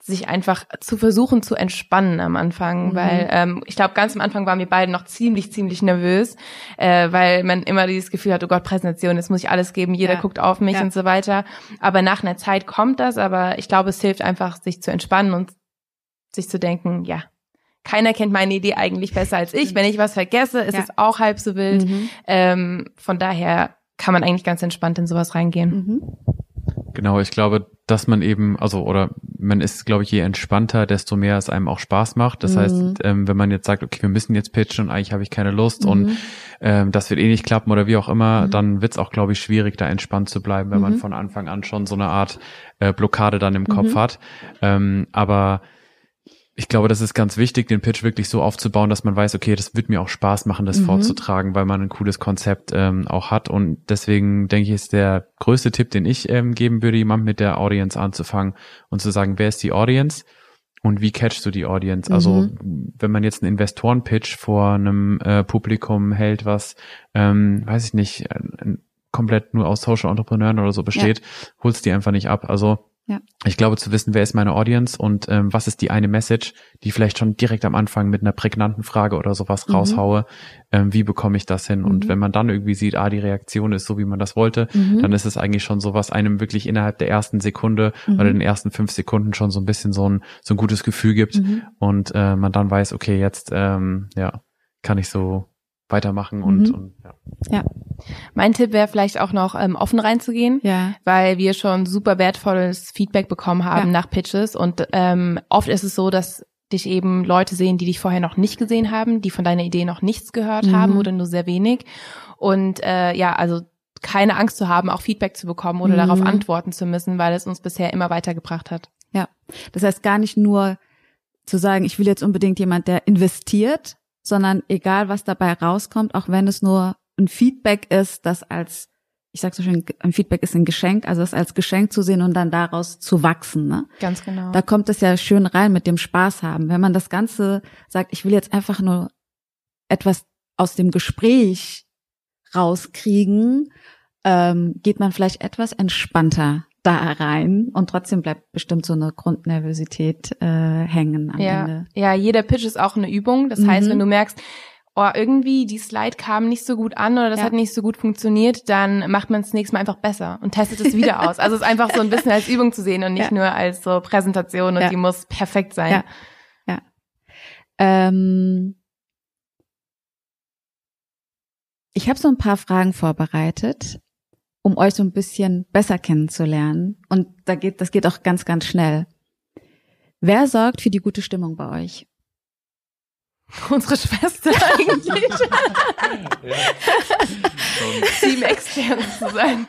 [SPEAKER 2] sich einfach zu versuchen zu entspannen am Anfang, mhm. weil ähm, ich glaube, ganz am Anfang waren wir beide noch ziemlich, ziemlich nervös, äh, weil man immer dieses Gefühl hat, oh Gott, Präsentation, jetzt muss ich alles geben, jeder ja. guckt auf mich ja. und so weiter. Aber nach einer Zeit kommt das, aber ich glaube, es hilft einfach, sich zu entspannen und sich zu denken, ja, keiner kennt meine Idee eigentlich besser als ich. Wenn ich was vergesse, ist ja. es auch halb so wild. Mhm. Ähm, von daher kann man eigentlich ganz entspannt in sowas reingehen. Mhm.
[SPEAKER 3] Genau, ich glaube, dass man eben, also oder man ist, glaube ich, je entspannter, desto mehr es einem auch Spaß macht. Das mhm. heißt, ähm, wenn man jetzt sagt, okay, wir müssen jetzt pitchen und eigentlich habe ich keine Lust mhm. und ähm, das wird eh nicht klappen oder wie auch immer, mhm. dann wird es auch, glaube ich, schwierig, da entspannt zu bleiben, wenn man mhm. von Anfang an schon so eine Art äh, Blockade dann im Kopf mhm. hat. Ähm, aber ich glaube, das ist ganz wichtig, den Pitch wirklich so aufzubauen, dass man weiß, okay, das wird mir auch Spaß machen, das mhm. vorzutragen, weil man ein cooles Konzept ähm, auch hat. Und deswegen denke ich, ist der größte Tipp, den ich ähm, geben würde, jemand mit der Audience anzufangen und zu sagen, wer ist die Audience und wie catchst du die Audience? Also, mhm. Also wenn man jetzt einen Investoren-Pitch vor einem äh, Publikum hält, was, ähm, weiß ich nicht, äh, komplett nur aus Social Entrepreneuren oder so besteht, ja. holst die einfach nicht ab. Also ja. Ich glaube zu wissen, wer ist meine Audience und ähm, was ist die eine Message, die vielleicht schon direkt am Anfang mit einer prägnanten Frage oder sowas mhm. raushaue, ähm, wie bekomme ich das hin? Mhm. Und wenn man dann irgendwie sieht, ah, die Reaktion ist so, wie man das wollte, mhm. dann ist es eigentlich schon so, was einem wirklich innerhalb der ersten Sekunde oder mhm. den ersten fünf Sekunden schon so ein bisschen so ein, so ein gutes Gefühl gibt mhm. und äh, man dann weiß, okay, jetzt ähm, ja, kann ich so weitermachen und, mhm. und ja.
[SPEAKER 2] ja. Mein Tipp wäre vielleicht auch noch ähm, offen reinzugehen, ja. weil wir schon super wertvolles Feedback bekommen haben ja. nach Pitches und ähm, oft ist es so, dass dich eben Leute sehen, die dich vorher noch nicht gesehen haben, die von deiner Idee noch nichts gehört mhm. haben oder nur sehr wenig und äh, ja, also keine Angst zu haben, auch Feedback zu bekommen oder mhm. darauf antworten zu müssen, weil es uns bisher immer weitergebracht hat.
[SPEAKER 1] Ja, das heißt gar nicht nur zu sagen, ich will jetzt unbedingt jemand, der investiert, sondern egal, was dabei rauskommt, auch wenn es nur ein Feedback ist, das als, ich sag so schön, ein Feedback ist ein Geschenk, also das als Geschenk zu sehen und dann daraus zu wachsen. Ne?
[SPEAKER 2] Ganz genau.
[SPEAKER 1] Da kommt es ja schön rein mit dem Spaß haben. Wenn man das Ganze sagt, ich will jetzt einfach nur etwas aus dem Gespräch rauskriegen, ähm, geht man vielleicht etwas entspannter da rein und trotzdem bleibt bestimmt so eine Grundnervosität äh, hängen am
[SPEAKER 2] ja.
[SPEAKER 1] Ende.
[SPEAKER 2] Ja, jeder Pitch ist auch eine Übung. Das mhm. heißt, wenn du merkst, oh, irgendwie die Slide kam nicht so gut an oder das ja. hat nicht so gut funktioniert, dann macht man es nächstes Mal einfach besser und testet es wieder aus. Also es ist einfach so ein bisschen als Übung zu sehen und nicht ja. nur als so Präsentation und ja. die muss perfekt sein.
[SPEAKER 1] Ja. ja. Ähm, ich habe so ein paar Fragen vorbereitet um euch so ein bisschen besser kennenzulernen. Und da geht, das geht auch ganz, ganz schnell. Wer sorgt für die gute Stimmung bei euch?
[SPEAKER 2] Unsere Schwester eigentlich. Team extern zu sein.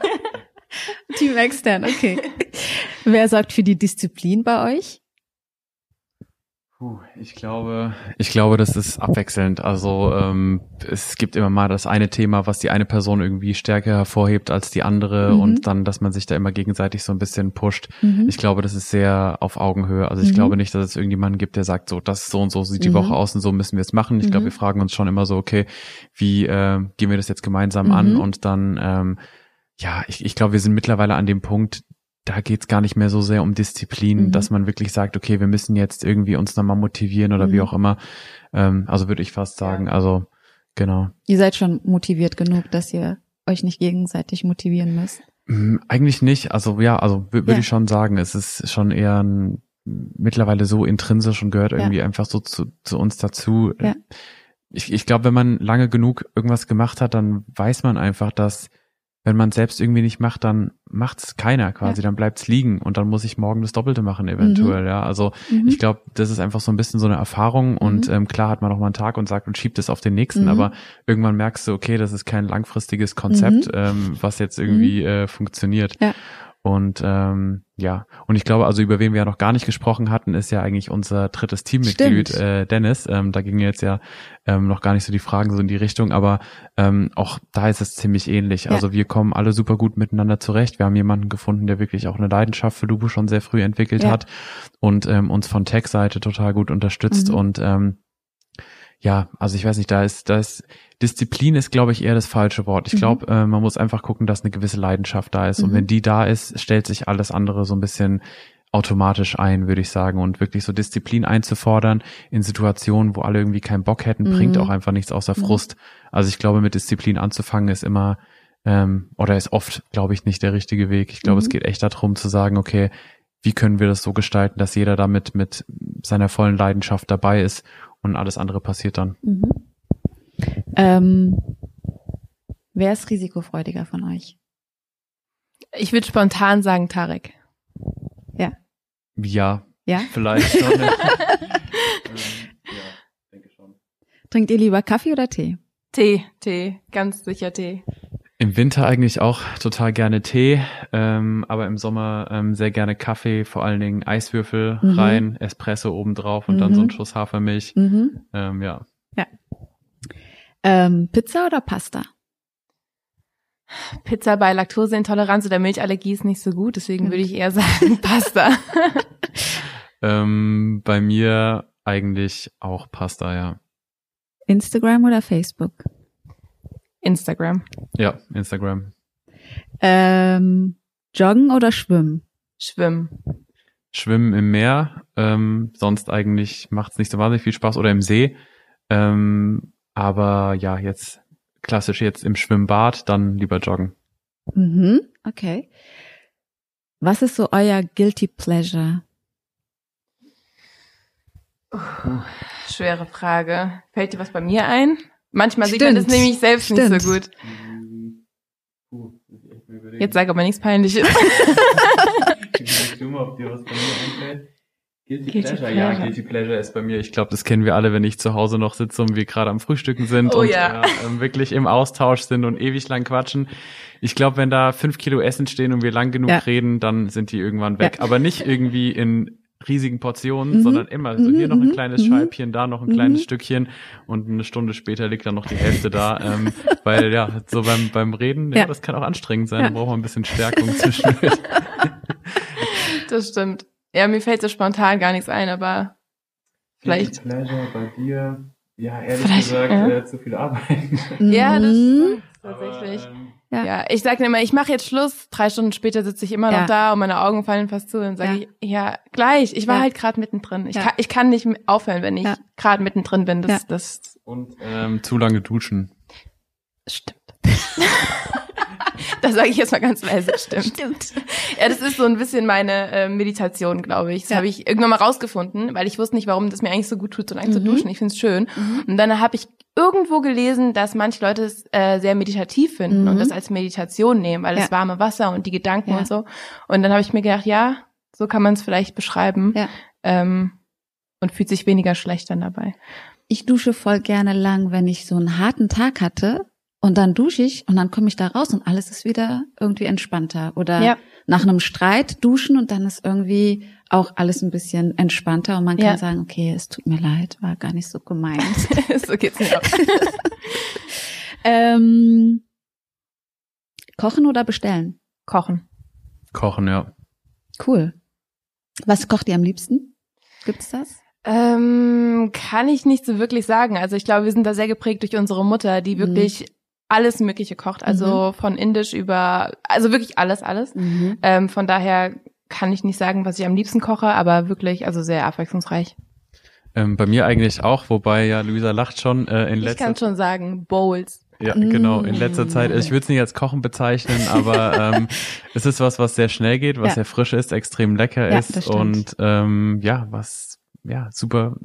[SPEAKER 1] Team extern, okay. Wer sorgt für die Disziplin bei euch?
[SPEAKER 3] Ich glaube, ich glaube, das ist abwechselnd. Also ähm, es gibt immer mal das eine Thema, was die eine Person irgendwie stärker hervorhebt als die andere mhm. und dann, dass man sich da immer gegenseitig so ein bisschen pusht. Mhm. Ich glaube, das ist sehr auf Augenhöhe. Also ich mhm. glaube nicht, dass es irgendjemanden gibt, der sagt, so, das so und so sieht die Woche mhm. aus und so müssen wir es machen. Ich glaube, mhm. wir fragen uns schon immer so, okay, wie äh, gehen wir das jetzt gemeinsam an mhm. und dann ähm, ja, ich, ich glaube, wir sind mittlerweile an dem Punkt, da geht's gar nicht mehr so sehr um Disziplin, mhm. dass man wirklich sagt, okay, wir müssen jetzt irgendwie uns nochmal motivieren oder mhm. wie auch immer. Ähm, also würde ich fast sagen, also genau.
[SPEAKER 1] Ihr seid schon motiviert genug, dass ihr euch nicht gegenseitig motivieren müsst.
[SPEAKER 3] Mm, eigentlich nicht. Also ja, also würde ja. ich schon sagen, es ist schon eher ein, mittlerweile so intrinsisch und gehört irgendwie ja. einfach so zu, zu uns dazu. Ja. Ich, ich glaube, wenn man lange genug irgendwas gemacht hat, dann weiß man einfach, dass wenn man selbst irgendwie nicht macht, dann macht es keiner quasi, ja. dann bleibt es liegen und dann muss ich morgen das Doppelte machen eventuell, mhm. ja. Also mhm. ich glaube, das ist einfach so ein bisschen so eine Erfahrung mhm. und ähm, klar hat man auch mal einen Tag und sagt und schiebt es auf den nächsten, mhm. aber irgendwann merkst du, okay, das ist kein langfristiges Konzept, mhm. ähm, was jetzt irgendwie mhm. äh, funktioniert. Ja. Und ähm, ja, und ich glaube, also über wen wir ja noch gar nicht gesprochen hatten, ist ja eigentlich unser drittes Teammitglied äh, Dennis. Ähm, da gingen jetzt ja ähm, noch gar nicht so die Fragen so in die Richtung, aber ähm, auch da ist es ziemlich ähnlich. Ja. Also wir kommen alle super gut miteinander zurecht. Wir haben jemanden gefunden, der wirklich auch eine Leidenschaft für Dubu schon sehr früh entwickelt ja. hat und ähm, uns von Tech-Seite total gut unterstützt mhm. und ähm, ja, also ich weiß nicht, da ist, da ist Disziplin ist, glaube ich, eher das falsche Wort. Ich mhm. glaube, äh, man muss einfach gucken, dass eine gewisse Leidenschaft da ist. Mhm. Und wenn die da ist, stellt sich alles andere so ein bisschen automatisch ein, würde ich sagen. Und wirklich so Disziplin einzufordern in Situationen, wo alle irgendwie keinen Bock hätten, mhm. bringt auch einfach nichts außer mhm. Frust. Also ich glaube, mit Disziplin anzufangen ist immer ähm, oder ist oft, glaube ich, nicht der richtige Weg. Ich glaube, es mhm. geht echt darum zu sagen, okay, wie können wir das so gestalten, dass jeder damit mit seiner vollen Leidenschaft dabei ist und alles andere passiert dann. Mhm.
[SPEAKER 1] Ähm, wer ist risikofreudiger von euch?
[SPEAKER 2] Ich würde spontan sagen Tarek.
[SPEAKER 1] Ja.
[SPEAKER 3] Ja.
[SPEAKER 1] Ja?
[SPEAKER 3] Vielleicht schon. ähm,
[SPEAKER 1] ja, denke schon. Trinkt ihr lieber Kaffee oder Tee?
[SPEAKER 2] Tee, Tee, ganz sicher Tee.
[SPEAKER 3] Im Winter eigentlich auch total gerne Tee, ähm, aber im Sommer ähm, sehr gerne Kaffee, vor allen Dingen Eiswürfel mhm. rein, Espresso obendrauf und mhm. dann so ein mhm. Schuss Hafermilch. Mhm. Ähm, ja.
[SPEAKER 1] Ja. Ähm, Pizza oder Pasta?
[SPEAKER 2] Pizza bei Laktoseintoleranz oder Milchallergie ist nicht so gut, deswegen würde ich eher sagen Pasta.
[SPEAKER 3] ähm, bei mir eigentlich auch Pasta, ja.
[SPEAKER 1] Instagram oder Facebook?
[SPEAKER 2] Instagram.
[SPEAKER 3] Ja, Instagram.
[SPEAKER 1] Ähm, joggen oder schwimmen?
[SPEAKER 2] Schwimmen.
[SPEAKER 3] Schwimmen im Meer, ähm, sonst eigentlich macht es nicht so wahnsinnig viel Spaß oder im See. Ähm, aber ja, jetzt klassisch jetzt im Schwimmbad, dann lieber joggen.
[SPEAKER 1] Mhm, okay. Was ist so euer Guilty Pleasure?
[SPEAKER 2] Uh, schwere Frage. Fällt dir was bei mir ein? Manchmal Stimmt. sieht man das nämlich selbst Stimmt. nicht so gut. Jetzt sag aber nichts Peinliches.
[SPEAKER 3] ich mal, ob dir was bei mir einfällt. Guilty, Guilty Pleasure. Pleasure, ja, Guilty Pleasure ist bei mir. Ich glaube, das kennen wir alle, wenn ich zu Hause noch sitze und wir gerade am Frühstücken sind
[SPEAKER 2] oh,
[SPEAKER 3] und
[SPEAKER 2] ja.
[SPEAKER 3] äh, wirklich im Austausch sind und ewig lang quatschen. Ich glaube, wenn da fünf Kilo Essen stehen und wir lang genug ja. reden, dann sind die irgendwann weg. Ja. Aber nicht irgendwie in riesigen Portionen, mhm. sondern immer so hier noch ein mhm. kleines mhm. Scheibchen, da noch ein kleines mhm. Stückchen und eine Stunde später liegt dann noch die Hälfte da, ähm, weil ja, so beim, beim Reden, ja, ja. das kann auch anstrengend sein, ja. da braucht man ein bisschen Stärkung zwischendurch.
[SPEAKER 2] das stimmt. Ja, mir fällt so spontan gar nichts ein, aber vielleicht.
[SPEAKER 3] Pleasure bei dir, ja, ehrlich vielleicht, gesagt, ja. Äh, zu viel arbeiten.
[SPEAKER 2] Ja, das stimmt, tatsächlich. Aber, ähm, ja. ja, ich sage immer, ich mache jetzt Schluss. Drei Stunden später sitze ich immer ja. noch da und meine Augen fallen fast zu. Und sage ja. ich, ja, gleich. Ich war halt gerade mittendrin. Ich, kann, ich kann nicht aufhören, wenn ich gerade mittendrin bin. Das, das
[SPEAKER 3] und ähm, zu lange duschen.
[SPEAKER 2] Stimmt. das sage ich jetzt mal ganz leise. Stimmt. Stimmt. Ja, das ist so ein bisschen meine äh, Meditation, glaube ich. Das ja. habe ich irgendwann mal rausgefunden, weil ich wusste nicht, warum das mir eigentlich so gut tut, so lange mhm. zu duschen. Ich finde es schön. Mhm. Und dann habe ich irgendwo gelesen, dass manche Leute es äh, sehr meditativ finden mhm. und das als Meditation nehmen, weil ja. das warme Wasser und die Gedanken ja. und so. Und dann habe ich mir gedacht, ja, so kann man es vielleicht beschreiben ja. ähm, und fühlt sich weniger schlecht dann dabei.
[SPEAKER 1] Ich dusche voll gerne lang, wenn ich so einen harten Tag hatte und dann dusche ich und dann komme ich da raus und alles ist wieder irgendwie entspannter. Oder ja. Nach einem Streit duschen und dann ist irgendwie auch alles ein bisschen entspannter und man kann ja. sagen, okay, es tut mir leid, war gar nicht so gemeint.
[SPEAKER 2] so geht's mir auch.
[SPEAKER 1] ähm, kochen oder bestellen?
[SPEAKER 2] Kochen.
[SPEAKER 3] Kochen, ja.
[SPEAKER 1] Cool. Was kocht ihr am liebsten? Gibt's das?
[SPEAKER 2] Ähm, kann ich nicht so wirklich sagen. Also ich glaube, wir sind da sehr geprägt durch unsere Mutter, die mhm. wirklich mhm. Alles Mögliche kocht. Also mhm. von Indisch über, also wirklich alles, alles. Mhm. Ähm, von daher kann ich nicht sagen, was ich am liebsten koche, aber wirklich, also sehr abwechslungsreich.
[SPEAKER 3] Ähm, bei mir eigentlich auch, wobei ja Luisa lacht schon äh, in letzter
[SPEAKER 2] Ich kann schon sagen, Bowls.
[SPEAKER 3] Ja, genau, in letzter Zeit. Ich würde es nicht als Kochen bezeichnen, aber ähm, es ist was, was sehr schnell geht, was ja. sehr frisch ist, extrem lecker ja, ist und ähm, ja, was ja super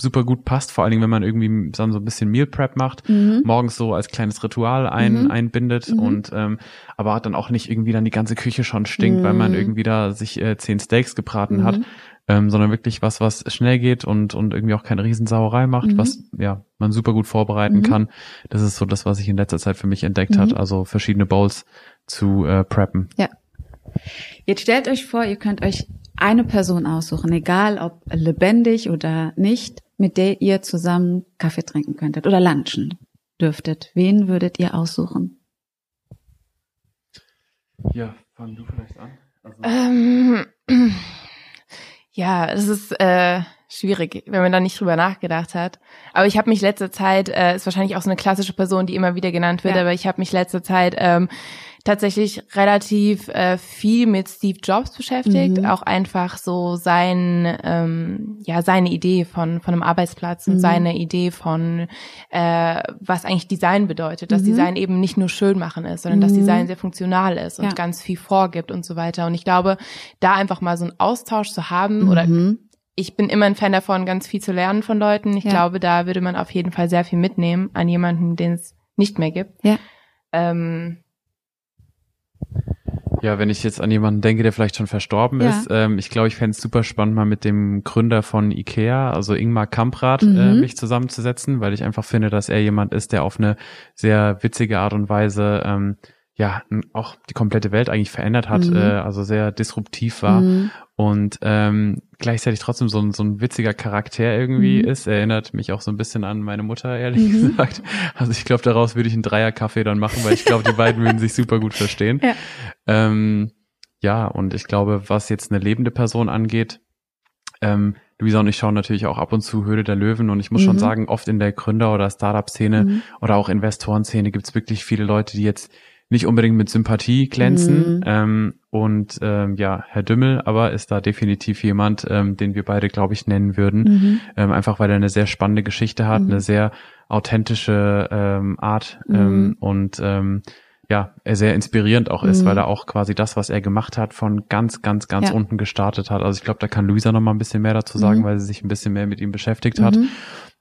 [SPEAKER 3] super gut passt, vor allen Dingen, wenn man irgendwie dann so ein bisschen Meal Prep macht, mhm. morgens so als kleines Ritual ein, mhm. einbindet mhm. und ähm, aber dann auch nicht irgendwie dann die ganze Küche schon stinkt, weil man mhm. irgendwie da sich äh, zehn Steaks gebraten hat, mhm. ähm, sondern wirklich was, was schnell geht und und irgendwie auch keine Riesensauerei macht, was mhm. ja man super gut vorbereiten kann. Das ist so das, was sich in letzter Zeit für mich entdeckt hat, also verschiedene Bowls zu äh, preppen.
[SPEAKER 1] Ja. Jetzt stellt euch vor, ihr könnt euch eine Person aussuchen, egal ob lebendig oder nicht, mit der ihr zusammen Kaffee trinken könntet oder lunchen dürftet. Wen würdet ihr aussuchen?
[SPEAKER 3] Ja, fang du vielleicht an.
[SPEAKER 2] Also ähm, ja, es ist äh, schwierig, wenn man da nicht drüber nachgedacht hat. Aber ich habe mich letzte Zeit, äh, ist wahrscheinlich auch so eine klassische Person, die immer wieder genannt wird, ja. aber ich habe mich letzte Zeit ähm, tatsächlich relativ äh, viel mit Steve Jobs beschäftigt, mhm. auch einfach so sein, ähm, ja, seine Idee von, von einem Arbeitsplatz mhm. und seine Idee von, äh, was eigentlich Design bedeutet, dass mhm. Design eben nicht nur schön machen ist, sondern dass mhm. Design sehr funktional ist und ja. ganz viel vorgibt und so weiter. Und ich glaube, da einfach mal so einen Austausch zu haben oder mhm. ich bin immer ein Fan davon, ganz viel zu lernen von Leuten. Ich ja. glaube, da würde man auf jeden Fall sehr viel mitnehmen an jemanden, den es nicht mehr gibt. Ja. Ähm,
[SPEAKER 3] ja, wenn ich jetzt an jemanden denke, der vielleicht schon verstorben ja. ist, ähm, ich glaube, ich fände es super spannend, mal mit dem Gründer von IKEA, also Ingmar Kamprad, äh, mhm. äh, mich zusammenzusetzen, weil ich einfach finde, dass er jemand ist, der auf eine sehr witzige Art und Weise ähm, ja auch die komplette Welt eigentlich verändert hat, mhm. äh, also sehr disruptiv war mhm. und ähm, gleichzeitig trotzdem so ein, so ein witziger Charakter irgendwie mhm. ist. erinnert mich auch so ein bisschen an meine Mutter, ehrlich mhm. gesagt. Also ich glaube, daraus würde ich einen Dreier-Kaffee dann machen, weil ich glaube, die beiden würden sich super gut verstehen. Ja. Ähm, ja, und ich glaube, was jetzt eine lebende Person angeht, ähm, Luisa und ich schauen natürlich auch ab und zu Höhle der Löwen und ich muss mhm. schon sagen, oft in der Gründer- oder Startup-Szene mhm. oder auch Investorenszene gibt es wirklich viele Leute, die jetzt nicht unbedingt mit Sympathie glänzen. Mhm. Ähm, und ähm, ja, Herr Dümmel aber ist da definitiv jemand, ähm, den wir beide, glaube ich, nennen würden. Mhm. Ähm, einfach weil er eine sehr spannende Geschichte hat, mhm. eine sehr authentische ähm, Art mhm. ähm, und ähm, ja, er sehr inspirierend auch ist, weil mhm. er auch quasi das, was er gemacht hat, von ganz, ganz, ganz ja. unten gestartet hat. Also ich glaube, da kann Luisa noch mal ein bisschen mehr dazu sagen, mhm. weil sie sich ein bisschen mehr mit ihm beschäftigt hat.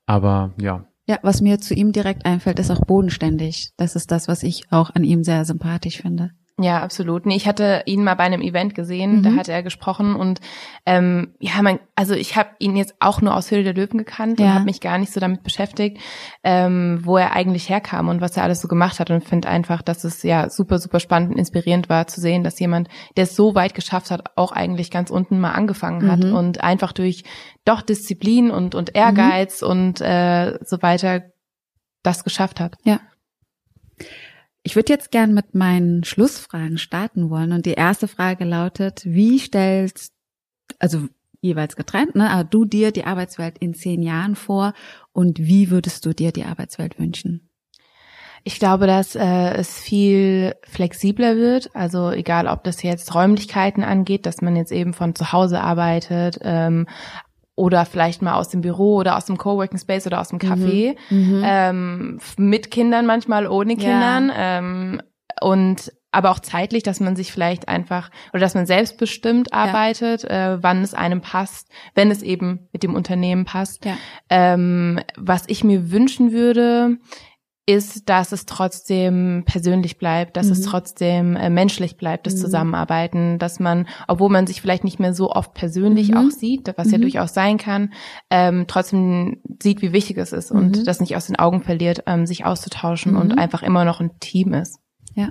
[SPEAKER 3] Aber ja,
[SPEAKER 1] ja, was mir zu ihm direkt einfällt, ist auch bodenständig. Das ist das, was ich auch an ihm sehr sympathisch finde.
[SPEAKER 2] Ja, absolut. Nee, ich hatte ihn mal bei einem Event gesehen, mhm. da hat er gesprochen und ähm, ja, man, also ich habe ihn jetzt auch nur aus Höhle der Löwen gekannt ja. und habe mich gar nicht so damit beschäftigt, ähm, wo er eigentlich herkam und was er alles so gemacht hat und finde einfach, dass es ja super, super spannend und inspirierend war zu sehen, dass jemand, der es so weit geschafft hat, auch eigentlich ganz unten mal angefangen hat mhm. und einfach durch doch Disziplin und, und Ehrgeiz mhm. und äh, so weiter das geschafft hat.
[SPEAKER 1] Ja. Ich würde jetzt gern mit meinen Schlussfragen starten wollen. Und die erste Frage lautet, wie stellst, also jeweils getrennt, ne, aber du dir die Arbeitswelt in zehn Jahren vor und wie würdest du dir die Arbeitswelt wünschen?
[SPEAKER 2] Ich glaube, dass äh, es viel flexibler wird. Also egal, ob das jetzt Räumlichkeiten angeht, dass man jetzt eben von zu Hause arbeitet, ähm, oder vielleicht mal aus dem Büro oder aus dem Coworking Space oder aus dem Café mhm. mhm. ähm, mit Kindern manchmal ohne Kindern ja. ähm, und aber auch zeitlich, dass man sich vielleicht einfach oder dass man selbstbestimmt arbeitet, ja. äh, wann es einem passt, wenn es eben mit dem Unternehmen passt. Ja. Ähm, was ich mir wünschen würde, ist, dass es trotzdem persönlich bleibt, dass mhm. es trotzdem äh, menschlich bleibt, das mhm. Zusammenarbeiten, dass man, obwohl man sich vielleicht nicht mehr so oft persönlich mhm. auch sieht, was ja mhm. durchaus sein kann, ähm, trotzdem sieht, wie wichtig es ist und mhm. das nicht aus den Augen verliert, ähm, sich auszutauschen und mhm. einfach immer noch ein Team ist.
[SPEAKER 1] Ja.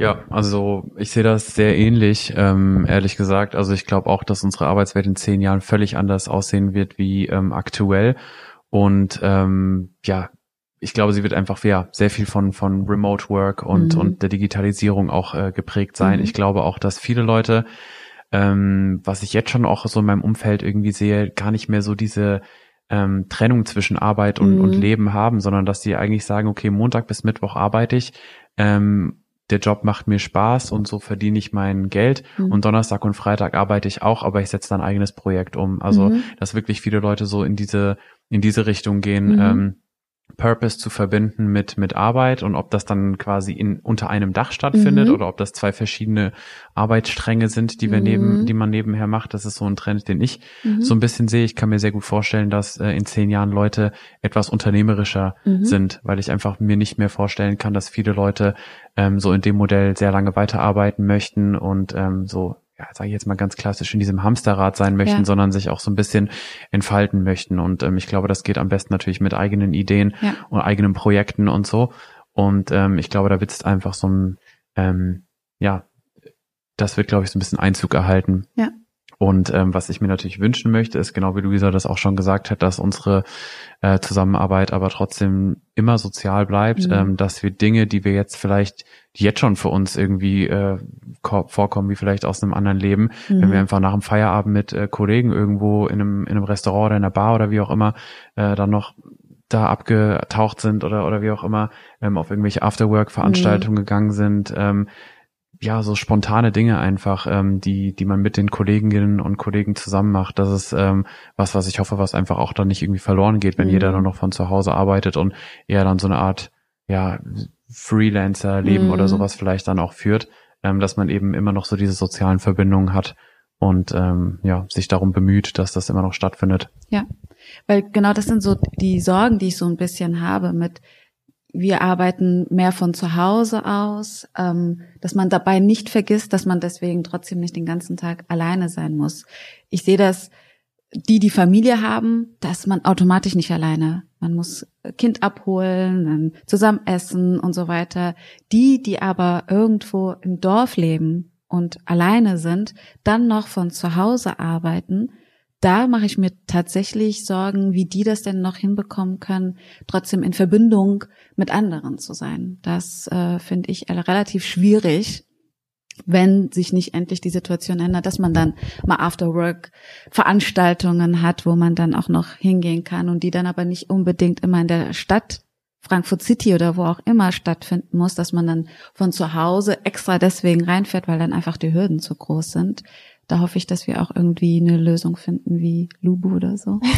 [SPEAKER 3] Ja, also ich sehe das sehr ähnlich, ähm, ehrlich gesagt. Also ich glaube auch, dass unsere Arbeitswelt in zehn Jahren völlig anders aussehen wird wie ähm, aktuell. Und ähm, ja, ich glaube, sie wird einfach ja sehr viel von von Remote Work und mhm. und der Digitalisierung auch äh, geprägt sein. Mhm. Ich glaube auch, dass viele Leute, ähm, was ich jetzt schon auch so in meinem Umfeld irgendwie sehe, gar nicht mehr so diese ähm, Trennung zwischen Arbeit und, mhm. und Leben haben, sondern dass die eigentlich sagen, okay, Montag bis Mittwoch arbeite ich, ähm, der Job macht mir Spaß und so verdiene ich mein Geld mhm. und Donnerstag und Freitag arbeite ich auch, aber ich setze dann ein eigenes Projekt um. Also, mhm. dass wirklich viele Leute so in diese, in diese Richtung gehen, mhm. ähm, Purpose zu verbinden mit mit Arbeit und ob das dann quasi in unter einem Dach stattfindet mhm. oder ob das zwei verschiedene Arbeitsstränge sind, die wir mhm. neben, die man nebenher macht. Das ist so ein Trend, den ich mhm. so ein bisschen sehe. Ich kann mir sehr gut vorstellen, dass äh, in zehn Jahren Leute etwas unternehmerischer mhm. sind, weil ich einfach mir nicht mehr vorstellen kann, dass viele Leute ähm, so in dem Modell sehr lange weiterarbeiten möchten und ähm, so ja, sage ich jetzt mal ganz klassisch, in diesem Hamsterrad sein möchten, ja. sondern sich auch so ein bisschen entfalten möchten. Und ähm, ich glaube, das geht am besten natürlich mit eigenen Ideen ja. und eigenen Projekten und so. Und ähm, ich glaube, da wird es einfach so ein, ähm, ja, das wird, glaube ich, so ein bisschen Einzug erhalten.
[SPEAKER 1] Ja.
[SPEAKER 3] Und ähm, was ich mir natürlich wünschen möchte, ist genau wie Luisa das auch schon gesagt hat, dass unsere äh, Zusammenarbeit aber trotzdem immer sozial bleibt,
[SPEAKER 1] Mhm.
[SPEAKER 3] ähm, dass wir Dinge, die wir jetzt vielleicht, die jetzt schon für uns irgendwie äh, ko- vorkommen, wie vielleicht aus einem anderen Leben, wenn wir
[SPEAKER 1] Mhm.
[SPEAKER 3] einfach nach dem Feierabend mit äh, Kollegen irgendwo in einem, in einem Restaurant oder in einer Bar oder wie auch immer äh, dann noch da abgetaucht sind oder oder wie auch immer ähm, auf irgendwelche Afterwork-Veranstaltungen gegangen sind, ähm, ja so spontane Dinge einfach, ähm, die die man mit den Kolleginnen und Kollegen zusammen macht. Das ist ähm, was, was ich hoffe, was einfach auch dann nicht irgendwie verloren geht, wenn
[SPEAKER 1] Mhm.
[SPEAKER 3] jeder nur noch von zu Hause arbeitet und eher dann so eine Art ja Freelancer-Leben
[SPEAKER 1] Mhm.
[SPEAKER 3] oder sowas vielleicht dann auch führt, ähm, dass man eben immer noch so diese sozialen Verbindungen hat und ähm, ja sich darum bemüht, dass das immer noch stattfindet.
[SPEAKER 1] Weil genau das sind so die Sorgen, die ich so ein bisschen habe mit, wir arbeiten mehr von zu Hause aus, ähm, dass man dabei nicht vergisst, dass man deswegen trotzdem nicht den ganzen Tag alleine sein muss. Ich sehe das, die, die Familie haben, dass man automatisch nicht alleine. Man muss Kind abholen, zusammen essen und so weiter. Die, die aber irgendwo im Dorf leben und alleine sind, dann noch von zu Hause arbeiten, da mache ich mir tatsächlich Sorgen, wie die das denn noch hinbekommen können, trotzdem in Verbindung mit anderen zu sein. Das äh, finde ich relativ schwierig, wenn sich nicht endlich die Situation ändert, dass man dann mal Afterwork Veranstaltungen hat, wo man dann auch noch hingehen kann und die dann aber nicht unbedingt immer in der Stadt Frankfurt City oder wo auch immer stattfinden muss, dass man dann von zu Hause extra deswegen reinfährt, weil dann einfach die Hürden zu groß sind. Da hoffe ich, dass wir auch irgendwie eine Lösung finden wie Lubu oder so.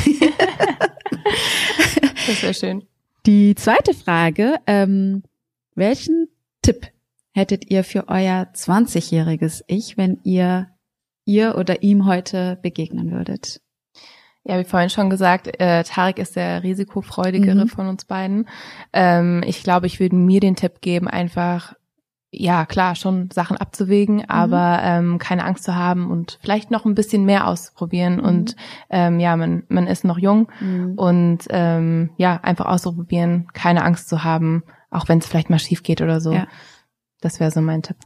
[SPEAKER 2] Das wäre schön.
[SPEAKER 1] Die zweite Frage, ähm, welchen Tipp hättet ihr für euer 20-jähriges Ich, wenn ihr ihr oder ihm heute begegnen würdet?
[SPEAKER 2] Ja, wie vorhin schon gesagt, äh, Tarek ist der risikofreudigere
[SPEAKER 1] Mhm.
[SPEAKER 2] von uns beiden. Ähm, ich glaube, ich würde mir den Tipp geben, einfach, ja klar, schon Sachen abzuwägen, aber ähm, keine Angst zu haben und vielleicht noch ein bisschen mehr auszuprobieren.
[SPEAKER 1] Mhm.
[SPEAKER 2] Und ähm, ja, man, man ist noch jung und ähm, ja, einfach auszuprobieren, keine Angst zu haben, auch wenn es vielleicht mal schief geht oder so.
[SPEAKER 1] Ja.
[SPEAKER 2] Das wäre so mein Tipp.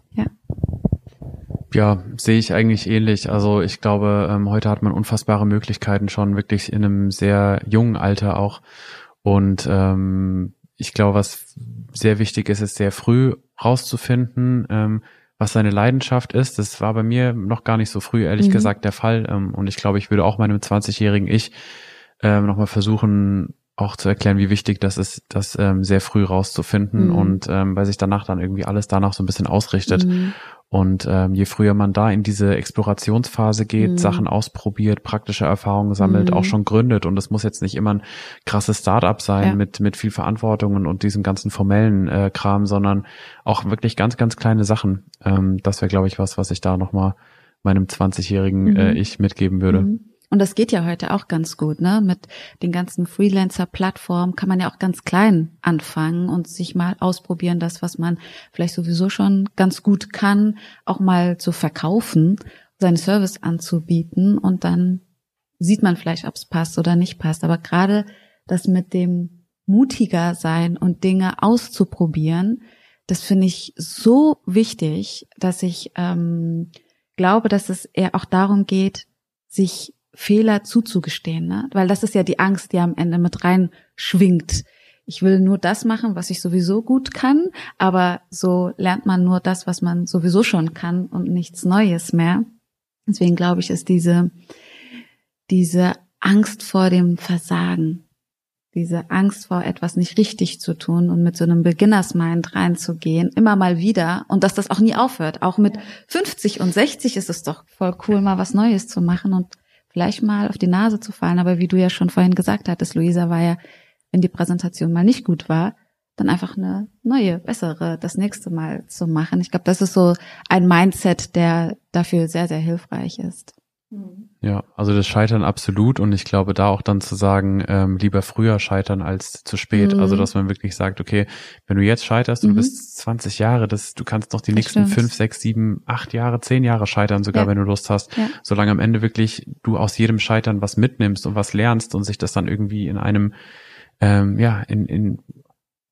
[SPEAKER 3] Ja, sehe ich eigentlich ähnlich. Also ich glaube, ähm, heute hat man unfassbare Möglichkeiten schon wirklich in einem sehr jungen Alter auch. Und ähm, ich glaube, was sehr wichtig ist, ist sehr früh rauszufinden, ähm, was seine Leidenschaft ist. Das war bei mir noch gar nicht so früh, ehrlich
[SPEAKER 1] Mhm.
[SPEAKER 3] gesagt, der Fall. Ähm, und ich glaube, ich würde auch meinem 20-jährigen Ich ähm, nochmal versuchen, auch zu erklären, wie wichtig das ist, das ähm, sehr früh rauszufinden
[SPEAKER 1] Mhm.
[SPEAKER 3] und ähm, weil sich danach dann irgendwie alles danach so ein bisschen ausrichtet.
[SPEAKER 1] Mhm.
[SPEAKER 3] Und ähm, je früher man da in diese Explorationsphase geht,
[SPEAKER 1] Mhm.
[SPEAKER 3] Sachen ausprobiert, praktische Erfahrungen sammelt,
[SPEAKER 1] Mhm.
[SPEAKER 3] auch schon gründet. Und es muss jetzt nicht immer ein krasses Start-up sein
[SPEAKER 1] Ja.
[SPEAKER 3] mit, mit viel Verantwortungen und diesem ganzen formellen äh, Kram, sondern auch wirklich ganz, ganz kleine Sachen. Ähm, das wäre, glaube ich, was, was ich da nochmal meinem 20-jährigen
[SPEAKER 1] Mhm.
[SPEAKER 3] äh, Ich mitgeben würde.
[SPEAKER 1] Und das geht ja heute auch ganz gut, ne? Mit den ganzen Freelancer-Plattformen kann man ja auch ganz klein anfangen und sich mal ausprobieren, das, was man vielleicht sowieso schon ganz gut kann, auch mal zu verkaufen, seinen Service anzubieten und dann sieht man vielleicht, ob es passt oder nicht passt. Aber gerade das mit dem mutiger sein und Dinge auszuprobieren, das finde ich so wichtig, dass ich ähm, glaube, dass es eher auch darum geht, sich Fehler zuzugestehen, ne? Weil das ist ja die Angst, die am Ende mit rein schwingt. Ich will nur das machen, was ich sowieso gut kann, aber so lernt man nur das, was man sowieso schon kann und nichts Neues mehr. Deswegen glaube ich, ist diese, diese Angst vor dem Versagen, diese Angst vor etwas nicht richtig zu tun und mit so einem Beginners Mind reinzugehen, immer mal wieder und dass das auch nie aufhört. Auch mit 50 und 60 ist es doch voll cool, mal was Neues zu machen und vielleicht mal auf die Nase zu fallen. Aber wie du ja schon vorhin gesagt hattest, Luisa, war ja, wenn die Präsentation mal nicht gut war, dann einfach eine neue, bessere das nächste Mal zu machen. Ich glaube, das ist so ein Mindset, der dafür sehr, sehr hilfreich ist.
[SPEAKER 3] Ja, also das Scheitern absolut und ich glaube da auch dann zu sagen, ähm, lieber früher scheitern als zu spät.
[SPEAKER 1] Mhm.
[SPEAKER 3] Also dass man wirklich sagt, okay, wenn du jetzt scheiterst
[SPEAKER 1] Mhm.
[SPEAKER 3] du bist 20 Jahre, das, du kannst noch die
[SPEAKER 1] Das
[SPEAKER 3] nächsten
[SPEAKER 1] stimmt.
[SPEAKER 3] fünf, sechs, sieben, acht Jahre, zehn Jahre scheitern, sogar
[SPEAKER 1] Ja.
[SPEAKER 3] wenn du Lust hast,
[SPEAKER 1] Ja.
[SPEAKER 3] solange am Ende wirklich du aus jedem Scheitern was mitnimmst und was lernst und sich das dann irgendwie in einem, ähm, ja, in, in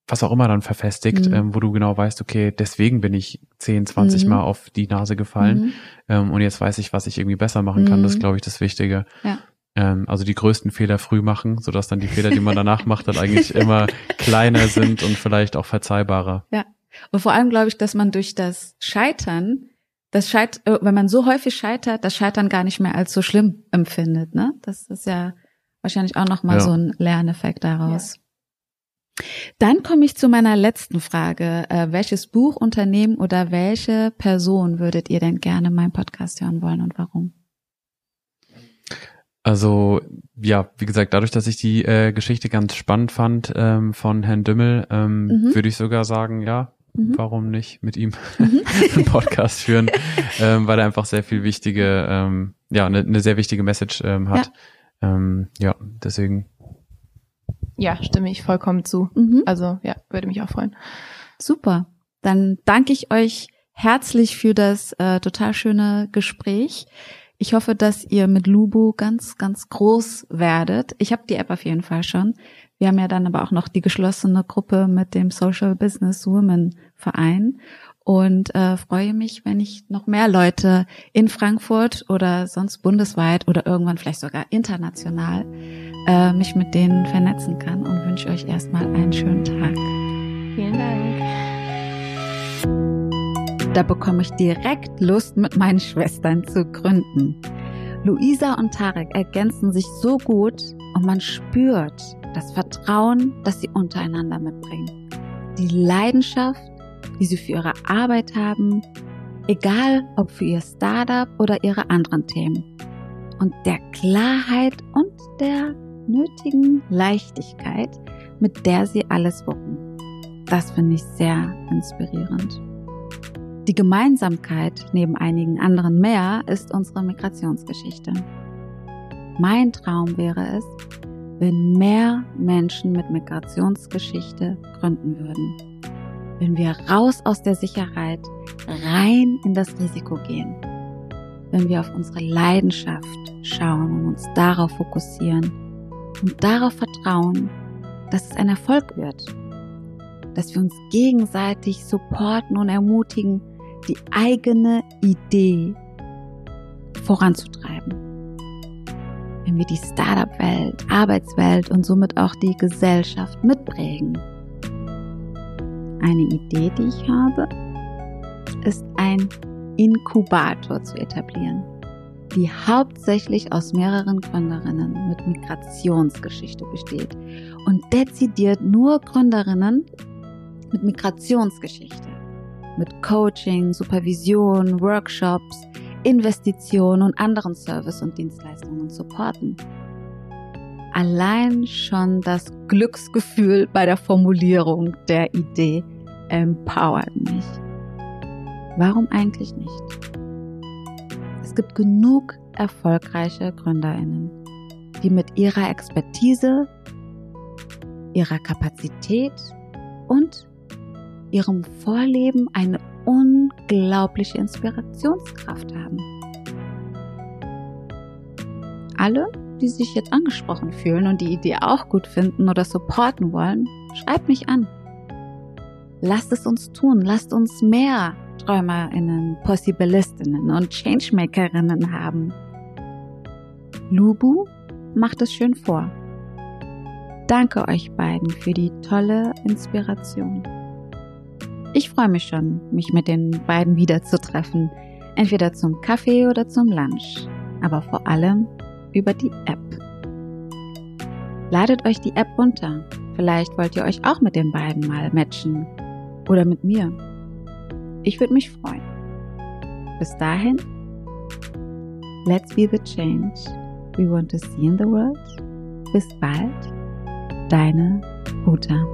[SPEAKER 3] was auch immer dann verfestigt, mhm. ähm, wo du genau weißt, okay, deswegen bin ich 10, 20 mhm. Mal auf die Nase gefallen mhm. ähm, und jetzt weiß ich, was ich irgendwie besser machen kann. Das ist, mhm. glaube ich, das Wichtige. Ja. Ähm, also die größten Fehler früh machen, sodass dann die Fehler, die man danach macht, dann eigentlich immer kleiner sind und vielleicht auch verzeihbarer.
[SPEAKER 1] Ja. Und vor allem glaube ich, dass man durch das Scheitern, das Scheit äh, wenn man so häufig scheitert, das Scheitern gar nicht mehr als so schlimm empfindet. Ne? Das ist ja wahrscheinlich auch nochmal ja. so ein Lerneffekt daraus. Ja. Dann komme ich zu meiner letzten Frage. Äh, welches Buch, Unternehmen oder welche Person würdet ihr denn gerne meinen Podcast hören wollen und warum?
[SPEAKER 3] Also ja, wie gesagt, dadurch, dass ich die äh, Geschichte ganz spannend fand ähm, von Herrn Dümmel, ähm, mhm. würde ich sogar sagen, ja, mhm. warum nicht mit ihm mhm. einen Podcast führen, ähm, weil er einfach sehr viel wichtige, ähm, ja, eine ne sehr wichtige Message ähm, hat. Ja. Ähm, ja, deswegen
[SPEAKER 2] ja, stimme ich vollkommen zu. Mhm. Also ja, würde mich auch freuen.
[SPEAKER 1] Super. Dann danke ich euch herzlich für das äh, total schöne Gespräch. Ich hoffe, dass ihr mit Lubu ganz, ganz groß werdet. Ich habe die App auf jeden Fall schon. Wir haben ja dann aber auch noch die geschlossene Gruppe mit dem Social Business Women Verein und äh, freue mich, wenn ich noch mehr Leute in Frankfurt oder sonst bundesweit oder irgendwann vielleicht sogar international äh, mich mit denen vernetzen kann und wünsche euch erstmal einen schönen Tag.
[SPEAKER 2] Vielen
[SPEAKER 1] Dank. Da bekomme ich direkt Lust, mit meinen Schwestern zu gründen. Luisa und Tarek ergänzen sich so gut und man spürt das Vertrauen, das sie untereinander mitbringen. Die Leidenschaft, die sie für ihre Arbeit haben, egal ob für ihr Startup oder ihre anderen Themen. Und der Klarheit und der nötigen Leichtigkeit, mit der sie alles wuppen. Das finde ich sehr inspirierend. Die Gemeinsamkeit neben einigen anderen mehr ist unsere Migrationsgeschichte. Mein Traum wäre es, wenn mehr Menschen mit Migrationsgeschichte gründen würden. Wenn wir raus aus der Sicherheit rein in das Risiko gehen. Wenn wir auf unsere Leidenschaft schauen und uns darauf fokussieren und darauf vertrauen, dass es ein Erfolg wird, dass wir uns gegenseitig supporten und ermutigen, die eigene Idee voranzutreiben. Wenn wir die Startup-Welt, Arbeitswelt und somit auch die Gesellschaft mitprägen. Eine Idee, die ich habe, ist ein Inkubator zu etablieren die hauptsächlich aus mehreren Gründerinnen mit Migrationsgeschichte besteht und dezidiert nur Gründerinnen mit Migrationsgeschichte, mit Coaching, Supervision, Workshops, Investitionen und anderen Service- und Dienstleistungen supporten. Allein schon das Glücksgefühl bei der Formulierung der Idee empowert mich. Warum eigentlich nicht? gibt genug erfolgreiche Gründerinnen, die mit ihrer Expertise, ihrer Kapazität und ihrem Vorleben eine unglaubliche Inspirationskraft haben. Alle, die sich jetzt angesprochen fühlen und die Idee auch gut finden oder supporten wollen, schreibt mich an. Lasst es uns tun, lasst uns mehr TräumerInnen, Possibilistinnen und Changemakerinnen haben. Lubu macht es schön vor. Danke euch beiden für die tolle Inspiration. Ich freue mich schon, mich mit den beiden wiederzutreffen, entweder zum Kaffee oder zum Lunch, aber vor allem über die App. Ladet euch die App runter. Vielleicht wollt ihr euch auch mit den beiden mal matchen. Oder mit mir. Ich würde mich freuen. Bis dahin, let's be the change we want to see in the world. Bis bald, deine Uta.